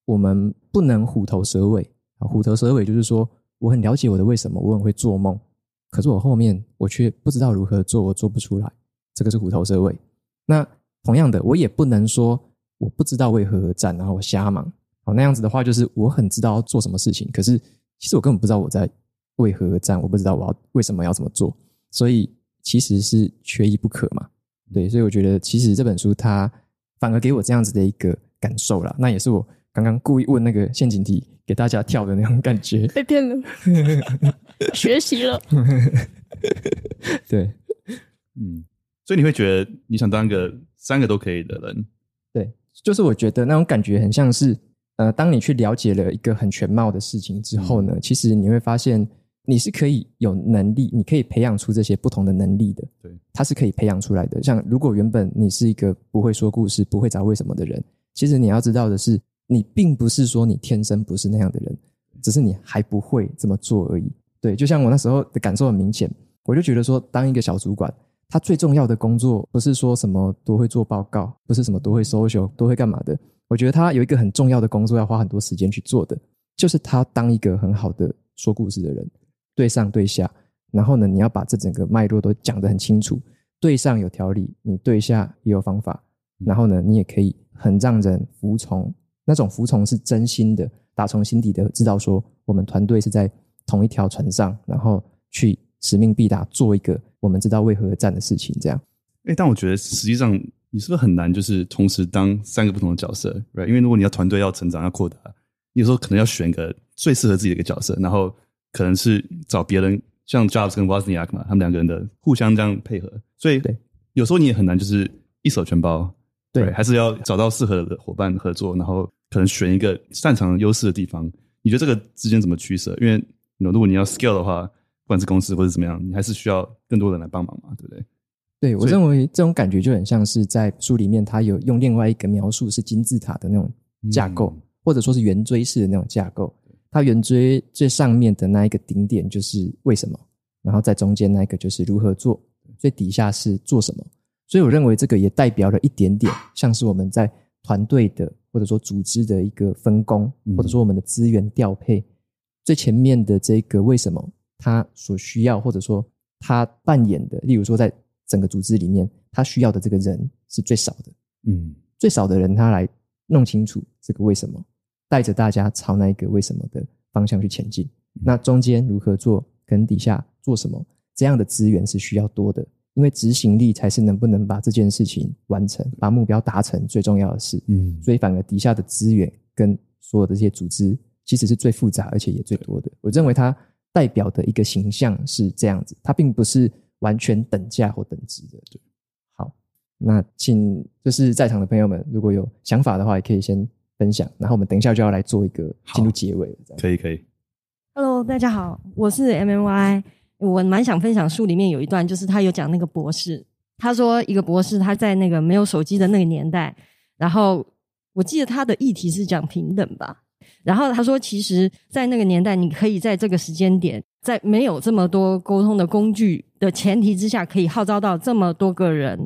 我们不能虎头蛇尾。啊，虎头蛇尾就是说，我很了解我的为什么，我很会做梦，可是我后面我却不知道如何做，我做不出来，这个是虎头蛇尾。那同样的，我也不能说我不知道为何而战，然后我瞎忙。好，那样子的话，就是我很知道要做什么事情，可是其实我根本不知道我在为何而战，我不知道我要为什么要这么做，所以其实是缺一不可嘛。对，所以我觉得其实这本书它反而给我这样子的一个感受啦。那也是我刚刚故意问那个陷阱题给大家跳的那种感觉，被骗了，学习了，对，嗯，所以你会觉得你想当个三个都可以的人，对，就是我觉得那种感觉很像是。呃，当你去了解了一个很全貌的事情之后呢，其实你会发现你是可以有能力，你可以培养出这些不同的能力的。对，它是可以培养出来的。像如果原本你是一个不会说故事、不会找为什么的人，其实你要知道的是，你并不是说你天生不是那样的人，只是你还不会这么做而已。对，就像我那时候的感受很明显，我就觉得说，当一个小主管，他最重要的工作不是说什么多会做报告，不是什么多会 social，多会干嘛的。我觉得他有一个很重要的工作要花很多时间去做的，就是他当一个很好的说故事的人，对上对下，然后呢，你要把这整个脉络都讲得很清楚，对上有条理，你对下也有方法，然后呢，你也可以很让人服从，那种服从是真心的，打从心底的知道说我们团队是在同一条船上，然后去使命必达，做一个我们知道为何而战的事情，这样。哎，但我觉得实际上。你是不是很难，就是同时当三个不同的角色，right？因为如果你要团队要成长要扩大，有时候可能要选一个最适合自己的一个角色，然后可能是找别人，像 Jobs 跟 Wozniak 嘛，他们两个人的互相这样配合，所以有时候你也很难就是一手全包，对，还是要找到适合的伙伴合作，然后可能选一个擅长优势的地方。你觉得这个之间怎么取舍？因为如果你要 scale 的话，不管是公司或者怎么样，你还是需要更多人来帮忙嘛，对不对？对，我认为这种感觉就很像是在书里面，他有用另外一个描述是金字塔的那种架构，嗯、或者说是圆锥式的那种架构。它圆锥最上面的那一个顶点就是为什么？然后在中间那一个就是如何做，最底下是做什么。所以我认为这个也代表了一点点，像是我们在团队的或者说组织的一个分工，或者说我们的资源调配。最前面的这个为什么他所需要，或者说他扮演的，例如说在整个组织里面，他需要的这个人是最少的，嗯，最少的人他来弄清楚这个为什么，带着大家朝那一个为什么的方向去前进。那中间如何做，跟底下做什么，这样的资源是需要多的。因为执行力才是能不能把这件事情完成、把目标达成最重要的事。嗯，所以反而底下的资源跟所有的这些组织，其实是最复杂而且也最多的。我认为它代表的一个形象是这样子，它并不是完全等价或等值的。对，好，那请就是在场的朋友们，如果有想法的话，也可以先分享。然后我们等一下就要来做一个进入结尾了。可以可以。Hello，大家好，我是 MMY。我蛮想分享书里面有一段，就是他有讲那个博士，他说一个博士他在那个没有手机的那个年代，然后我记得他的议题是讲平等吧，然后他说其实，在那个年代，你可以在这个时间点，在没有这么多沟通的工具的前提之下，可以号召到这么多个人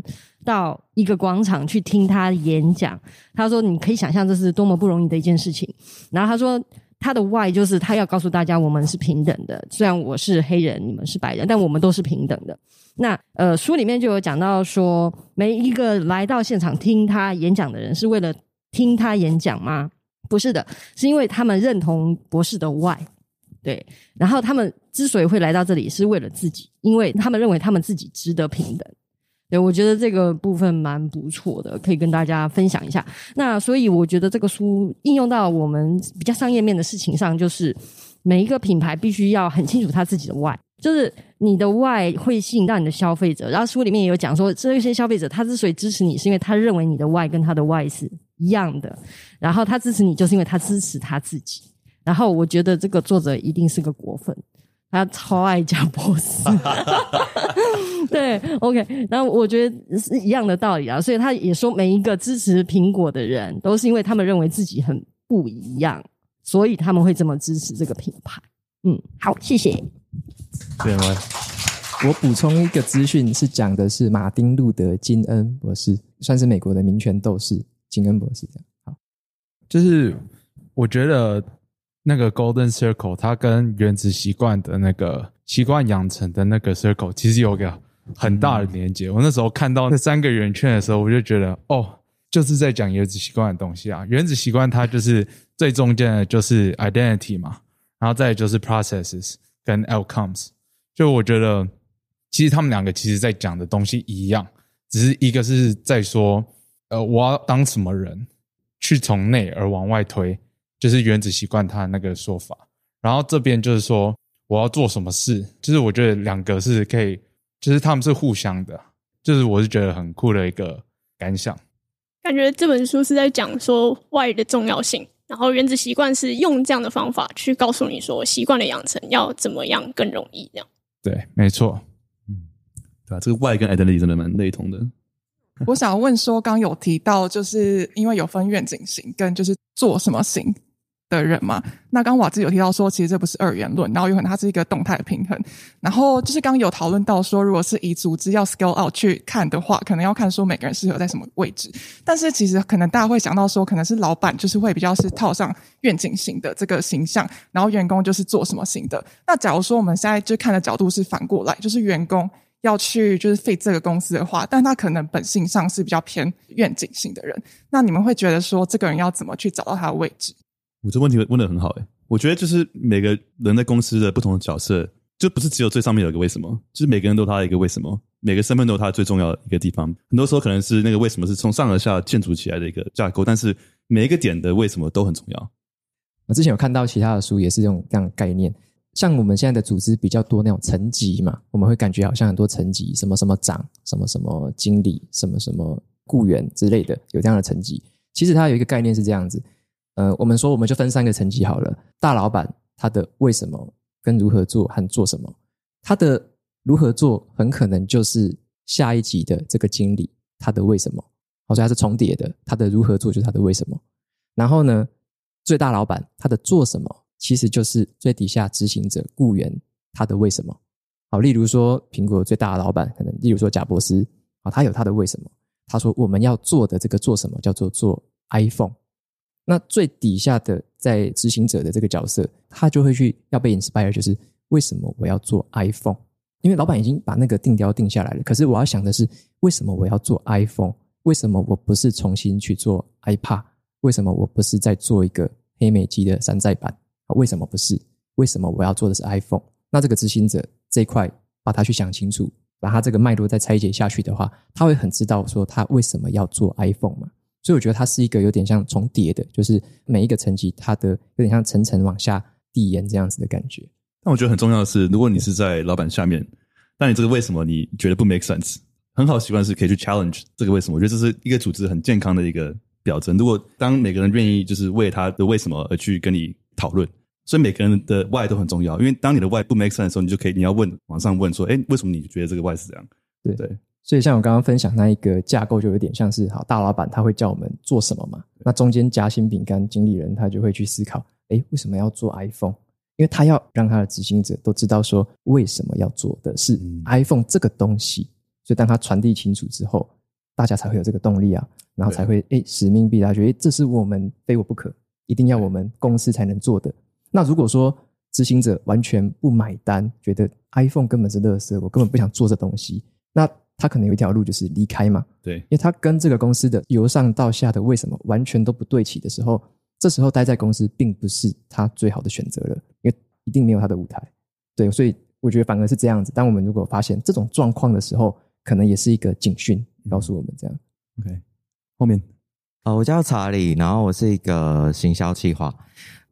到一个广场去听他演讲。他说你可以想象这是多么不容易的一件事情。然后他说。他的 why 就是他要告诉大家，我们是平等的。虽然我是黑人，你们是白人，但我们都是平等的。那呃，书里面就有讲到说，每一个来到现场听他演讲的人，是为了听他演讲吗？不是的，是因为他们认同博士的 why。对，然后他们之所以会来到这里，是为了自己，因为他们认为他们自己值得平等。对，我觉得这个部分蛮不错的，可以跟大家分享一下。那所以我觉得这个书应用到我们比较商业面的事情上，就是每一个品牌必须要很清楚他自己的 why，就是你的 why 会吸引到你的消费者。然后书里面也有讲说，这些消费者他之所以支持你，是因为他认为你的 why 跟他的 why 是一样的。然后他支持你，就是因为他支持他自己。然后我觉得这个作者一定是个果粉。他超爱贾博士，对，OK，然后我觉得是一样的道理啊，所以他也说，每一个支持苹果的人，都是因为他们认为自己很不一样，所以他们会这么支持这个品牌。嗯，好，谢谢。对，我补充一个资讯，是讲的是马丁路德金恩博士，算是美国的民权斗士，金恩博士这样。好，就是我觉得。那个 Golden Circle，它跟原子习惯的那个习惯养成的那个 Circle，其实有个很大的连接。我那时候看到那三个圆圈的时候，我就觉得，哦，就是在讲原子习惯的东西啊。原子习惯它就是最中间的就是 Identity 嘛，然后再就是 Processes 跟 Outcomes。就我觉得，其实他们两个其实在讲的东西一样，只是一个是在说，呃，我要当什么人，去从内而往外推。就是原子习惯他的那个说法，然后这边就是说我要做什么事，就是我觉得两个是可以，就是他们是互相的，就是我是觉得很酷的一个感想。感觉这本书是在讲说 why 的重要性，然后原子习惯是用这样的方法去告诉你说习惯的养成要怎么样更容易这样。对，没错，嗯，对啊，这个 why 跟 identity 真的蛮类同的。我想问说，刚有提到就是因为有分愿景型跟就是做什么型。的人嘛，那刚瓦兹有提到说，其实这不是二元论，然后有可能它是一个动态的平衡。然后就是刚刚有讨论到说，如果是以组织要 scale out 去看的话，可能要看说每个人适合在什么位置。但是其实可能大家会想到说，可能是老板就是会比较是套上愿景型的这个形象，然后员工就是做什么型的。那假如说我们现在就看的角度是反过来，就是员工要去就是 fit 这个公司的话，但他可能本性上是比较偏愿景型的人。那你们会觉得说，这个人要怎么去找到他的位置？我这问题问得很好诶，我觉得就是每个人在公司的不同的角色，就不是只有最上面有一个为什么，就是每个人都有他的一个为什么，每个身份都有他最重要的一个地方。很多时候可能是那个为什么是从上而下建筑起来的一个架构，但是每一个点的为什么都很重要。我之前有看到其他的书也是用这样的概念，像我们现在的组织比较多那种层级嘛，我们会感觉好像很多层级，什么什么长，什么什么经理，什么什么雇员之类的，有这样的层级。其实它有一个概念是这样子。呃，我们说我们就分三个层级好了。大老板他的为什么跟如何做和做什么，他的如何做很可能就是下一级的这个经理他的为什么，好像它是重叠的。他的如何做就是他的为什么。然后呢，最大老板他的做什么其实就是最底下执行者雇员他的为什么。好，例如说苹果最大的老板，可能例如说贾伯斯啊，他有他的为什么？他说我们要做的这个做什么叫做做 iPhone。那最底下的在执行者的这个角色，他就会去要被 inspire，就是为什么我要做 iPhone？因为老板已经把那个定调定下来了。可是我要想的是，为什么我要做 iPhone？为什么我不是重新去做 iPad？为什么我不是在做一个黑莓机的山寨版？为什么不是？为什么我要做的是 iPhone？那这个执行者这一块，把它去想清楚，把它这个脉络再拆解下去的话，他会很知道说他为什么要做 iPhone 嘛。所以我觉得它是一个有点像重叠的，就是每一个层级它的有点像层层往下递延这样子的感觉。但我觉得很重要的是，如果你是在老板下面，那你这个为什么你觉得不 make sense？很好的习惯是可以去 challenge 这个为什么。我觉得这是一个组织很健康的一个表征。如果当每个人愿意就是为他的为什么而去跟你讨论，所以每个人的 why 都很重要。因为当你的 why 不 make sense 的时候，你就可以你要问往上问说，哎，为什么你觉得这个 why 是这样？对对。所以，像我刚刚分享那一个架构，就有点像是好大老板他会叫我们做什么嘛？那中间夹心饼干经理人他就会去思考，哎，为什么要做 iPhone？因为他要让他的执行者都知道说，为什么要做的是 iPhone 这个东西。所以，当他传递清楚之后，大家才会有这个动力啊，然后才会哎使命必达，觉得诶这是我们非我不可，一定要我们公司才能做的。那如果说执行者完全不买单，觉得 iPhone 根本是垃圾，我根本不想做这东西，那他可能有一条路就是离开嘛，对，因为他跟这个公司的由上到下的为什么完全都不对齐的时候，这时候待在公司并不是他最好的选择了，因为一定没有他的舞台，对，所以我觉得反而是这样子。当我们如果发现这种状况的时候，可能也是一个警讯，告诉我们这样。OK，后面，呃，我叫查理，然后我是一个行销企划。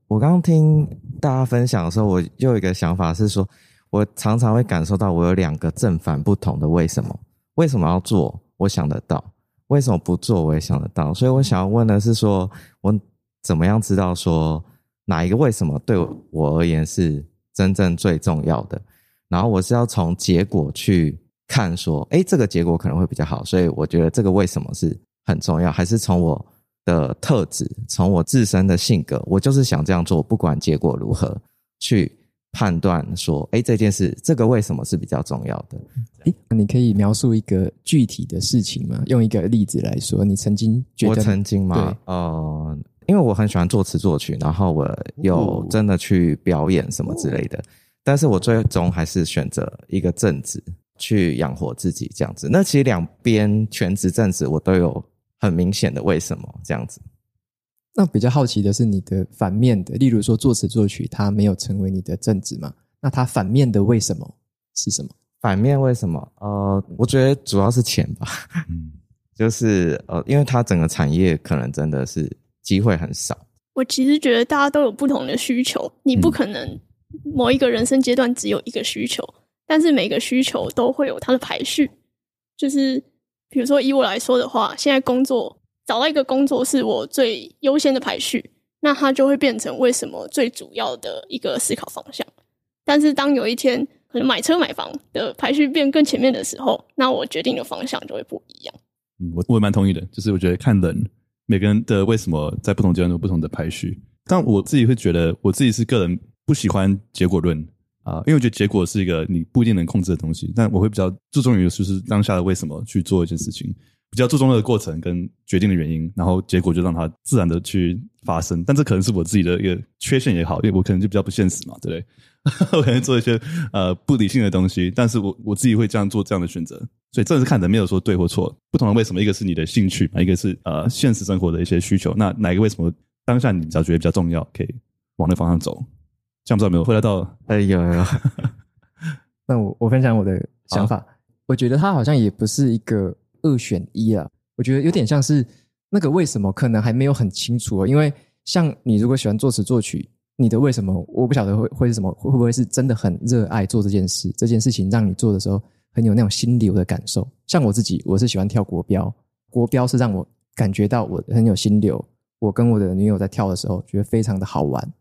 我刚刚听大家分享的时候，我又有一个想法是说，我常常会感受到我有两个正反不同的为什么。为什么要做？我想得到。为什么不做？我也想得到。所以我想要问的是说，我怎么样知道说哪一个为什么对我而言是真正最重要的？然后我是要从结果去看，说，诶，这个结果可能会比较好。所以我觉得这个为什么是很重要，还是从我的特质，从我自身的性格，我就是想这样做，不管结果如何去。判断说，哎，这件事，这个为什么是比较重要的？哎，你可以描述一个具体的事情吗？用一个例子来说，你曾经觉得我曾经吗？对呃，因为我很喜欢作词作曲，然后我有真的去表演什么之类的，但是我最终还是选择一个正职去养活自己这样子。那其实两边全职正职我都有很明显的为什么这样子。那比较好奇的是你的反面的，例如说作词作曲，它没有成为你的正职嘛？那它反面的为什么是什么？反面为什么？呃，我觉得主要是钱吧。嗯，就是呃，因为它整个产业可能真的是机会很少。我其实觉得大家都有不同的需求，你不可能某一个人生阶段只有一个需求，但是每个需求都会有它的排序。就是比如说以我来说的话，现在工作。找到一个工作是我最优先的排序，那它就会变成为什么最主要的一个思考方向。但是当有一天可能买车买房的排序变更前面的时候，那我决定的方向就会不一样。嗯，我我也蛮同意的，就是我觉得看人每个人的为什么在不同阶段有不同的排序。但我自己会觉得，我自己是个人不喜欢结果论啊，因为我觉得结果是一个你不一定能控制的东西。但我会比较注重于就是当下的为什么去做一件事情。比较注重那个过程跟决定的原因，然后结果就让它自然的去发生。但这可能是我自己的一个缺陷也好，因为我可能就比较不现实嘛，对不对？我可能做一些呃不理性的东西，但是我我自己会这样做这样的选择。所以这是看人，没有说对或错。不同的为什么，一个是你的兴趣，一个是呃现实生活的一些需求。那哪一个为什么当下你比较觉得比较重要，可以往那方向走？这样不知道有没有回来到？哎有有。那我我分享我的想法，我觉得他好像也不是一个。二选一啊，我觉得有点像是那个为什么可能还没有很清楚哦，因为像你如果喜欢作词作曲，你的为什么我不晓得会会是什么，会不会是真的很热爱做这件事？这件事情让你做的时候很有那种心流的感受。像我自己，我是喜欢跳国标，国标是让我感觉到我很有心流。我跟我的女友在跳的时候，觉得非常的好玩。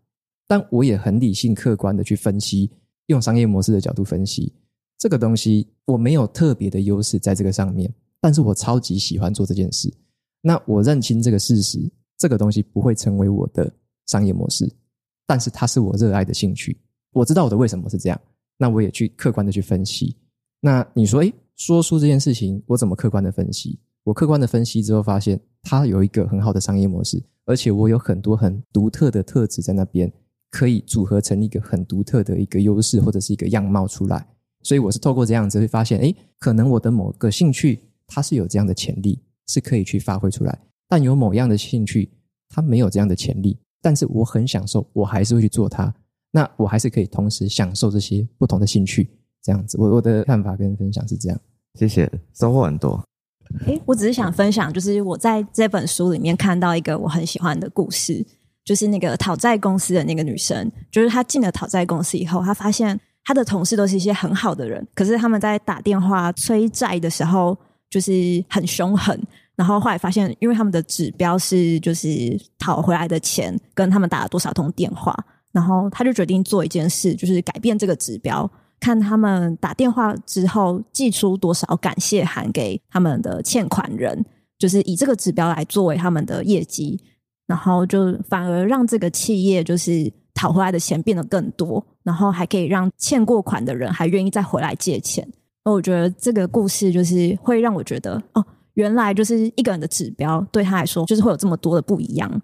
但我也很理性客观的去分析，用商业模式的角度分析这个东西，我没有特别的优势在这个上面。但是我超级喜欢做这件事，那我认清这个事实，这个东西不会成为我的商业模式，但是它是我热爱的兴趣。我知道我的为什么是这样，那我也去客观的去分析。那你说，诶，说书这件事情，我怎么客观的分析？我客观的分析之后，发现它有一个很好的商业模式，而且我有很多很独特的特质在那边，可以组合成一个很独特的一个优势或者是一个样貌出来。所以我是透过这样子会发现，诶，可能我的某个兴趣它是有这样的潜力，是可以去发挥出来。但有某样的兴趣，他没有这样的潜力，但是我很享受，我还是会去做它。那我还是可以同时享受这些不同的兴趣。这样子，我我的看法跟分享是这样。谢谢，收获很多。诶，我只是想分享，就是我在这本书里面看到一个我很喜欢的故事，就是那个讨债公司的那个女生，就是她进了讨债公司以后，她发现她的同事都是一些很好的人，可是他们在打电话催债的时候，就是很凶狠。然后后来发现，因为他们的指标是就是讨回来的钱跟他们打了多少通电话，然后他就决定做一件事，就是改变这个指标。看他们打电话之后寄出多少感谢函给他们的欠款人，就是以这个指标来作为他们的业绩，然后就反而让这个企业就是讨回来的钱变得更多，然后还可以让欠过款的人还愿意再回来借钱。那我觉得这个故事就是会让我觉得哦，原来就是一个人的指标对他来说就是会有这么多的不一样。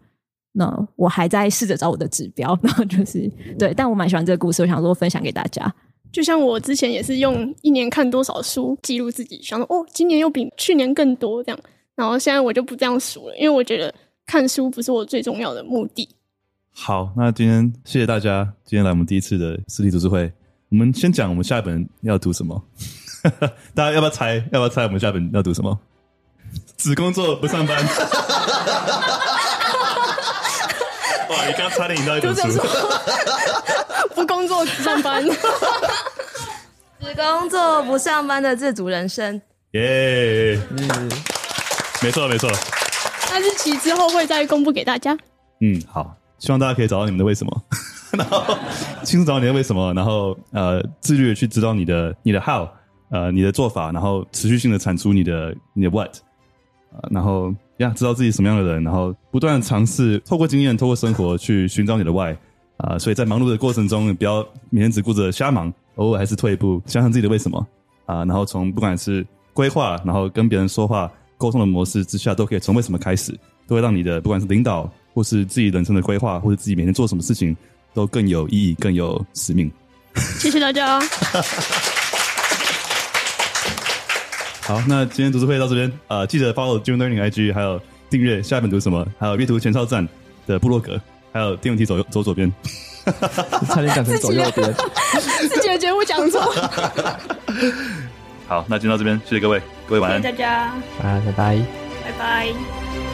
那我还在试着找我的指标，然后就是对，但我蛮喜欢这个故事，我想说分享给大家。就像我之前也是用一年看多少书记录自己，想说哦，今年又比去年更多这样。然后现在我就不这样数了，因为我觉得看书不是我最重要的目的。好，那今天谢谢大家，今天来我们第一次的实体读书会。我们先讲我们下一本要读什么，大家要不要猜？要不要猜我们下一本要读什么？只工作不上班。哇，你刚差点引到一本书。不工作只上班，只工作不上班的自主人生。耶、yeah, 嗯，没错没错。那日期之后会再公布给大家。嗯，好，希望大家可以找到你们的为什么，然后清楚找到你的为什么，然后呃，自律的去知道你的你的 how，呃，你的做法，然后持续性的产出你的你的 what，然后呀，知道自己什么样的人，然后不断尝试透过经验，透过生活去寻找你的 why。啊、所以在忙碌的过程中，不要每天只顾着瞎忙，偶尔还是退一步，想想自己的为什么啊、然后从不管是规划，然后跟别人说话沟通的模式之下，都可以从为什么开始，都会让你的不管是领导，或是自己人生的规划，或者自己每天做什么事情，都更有意义，更有使命。谢谢大家。好，那今天读书会到这边啊、呃，记得 follow June Learning IG，还有订阅下一本读什么，还有阅读前哨站的部落格。还有电扶梯左右走左边，差点讲成左右边，自己的节目讲错。好，那今天到这边，谢谢各位，各位晚安，谢谢大家，啊，拜拜，拜拜。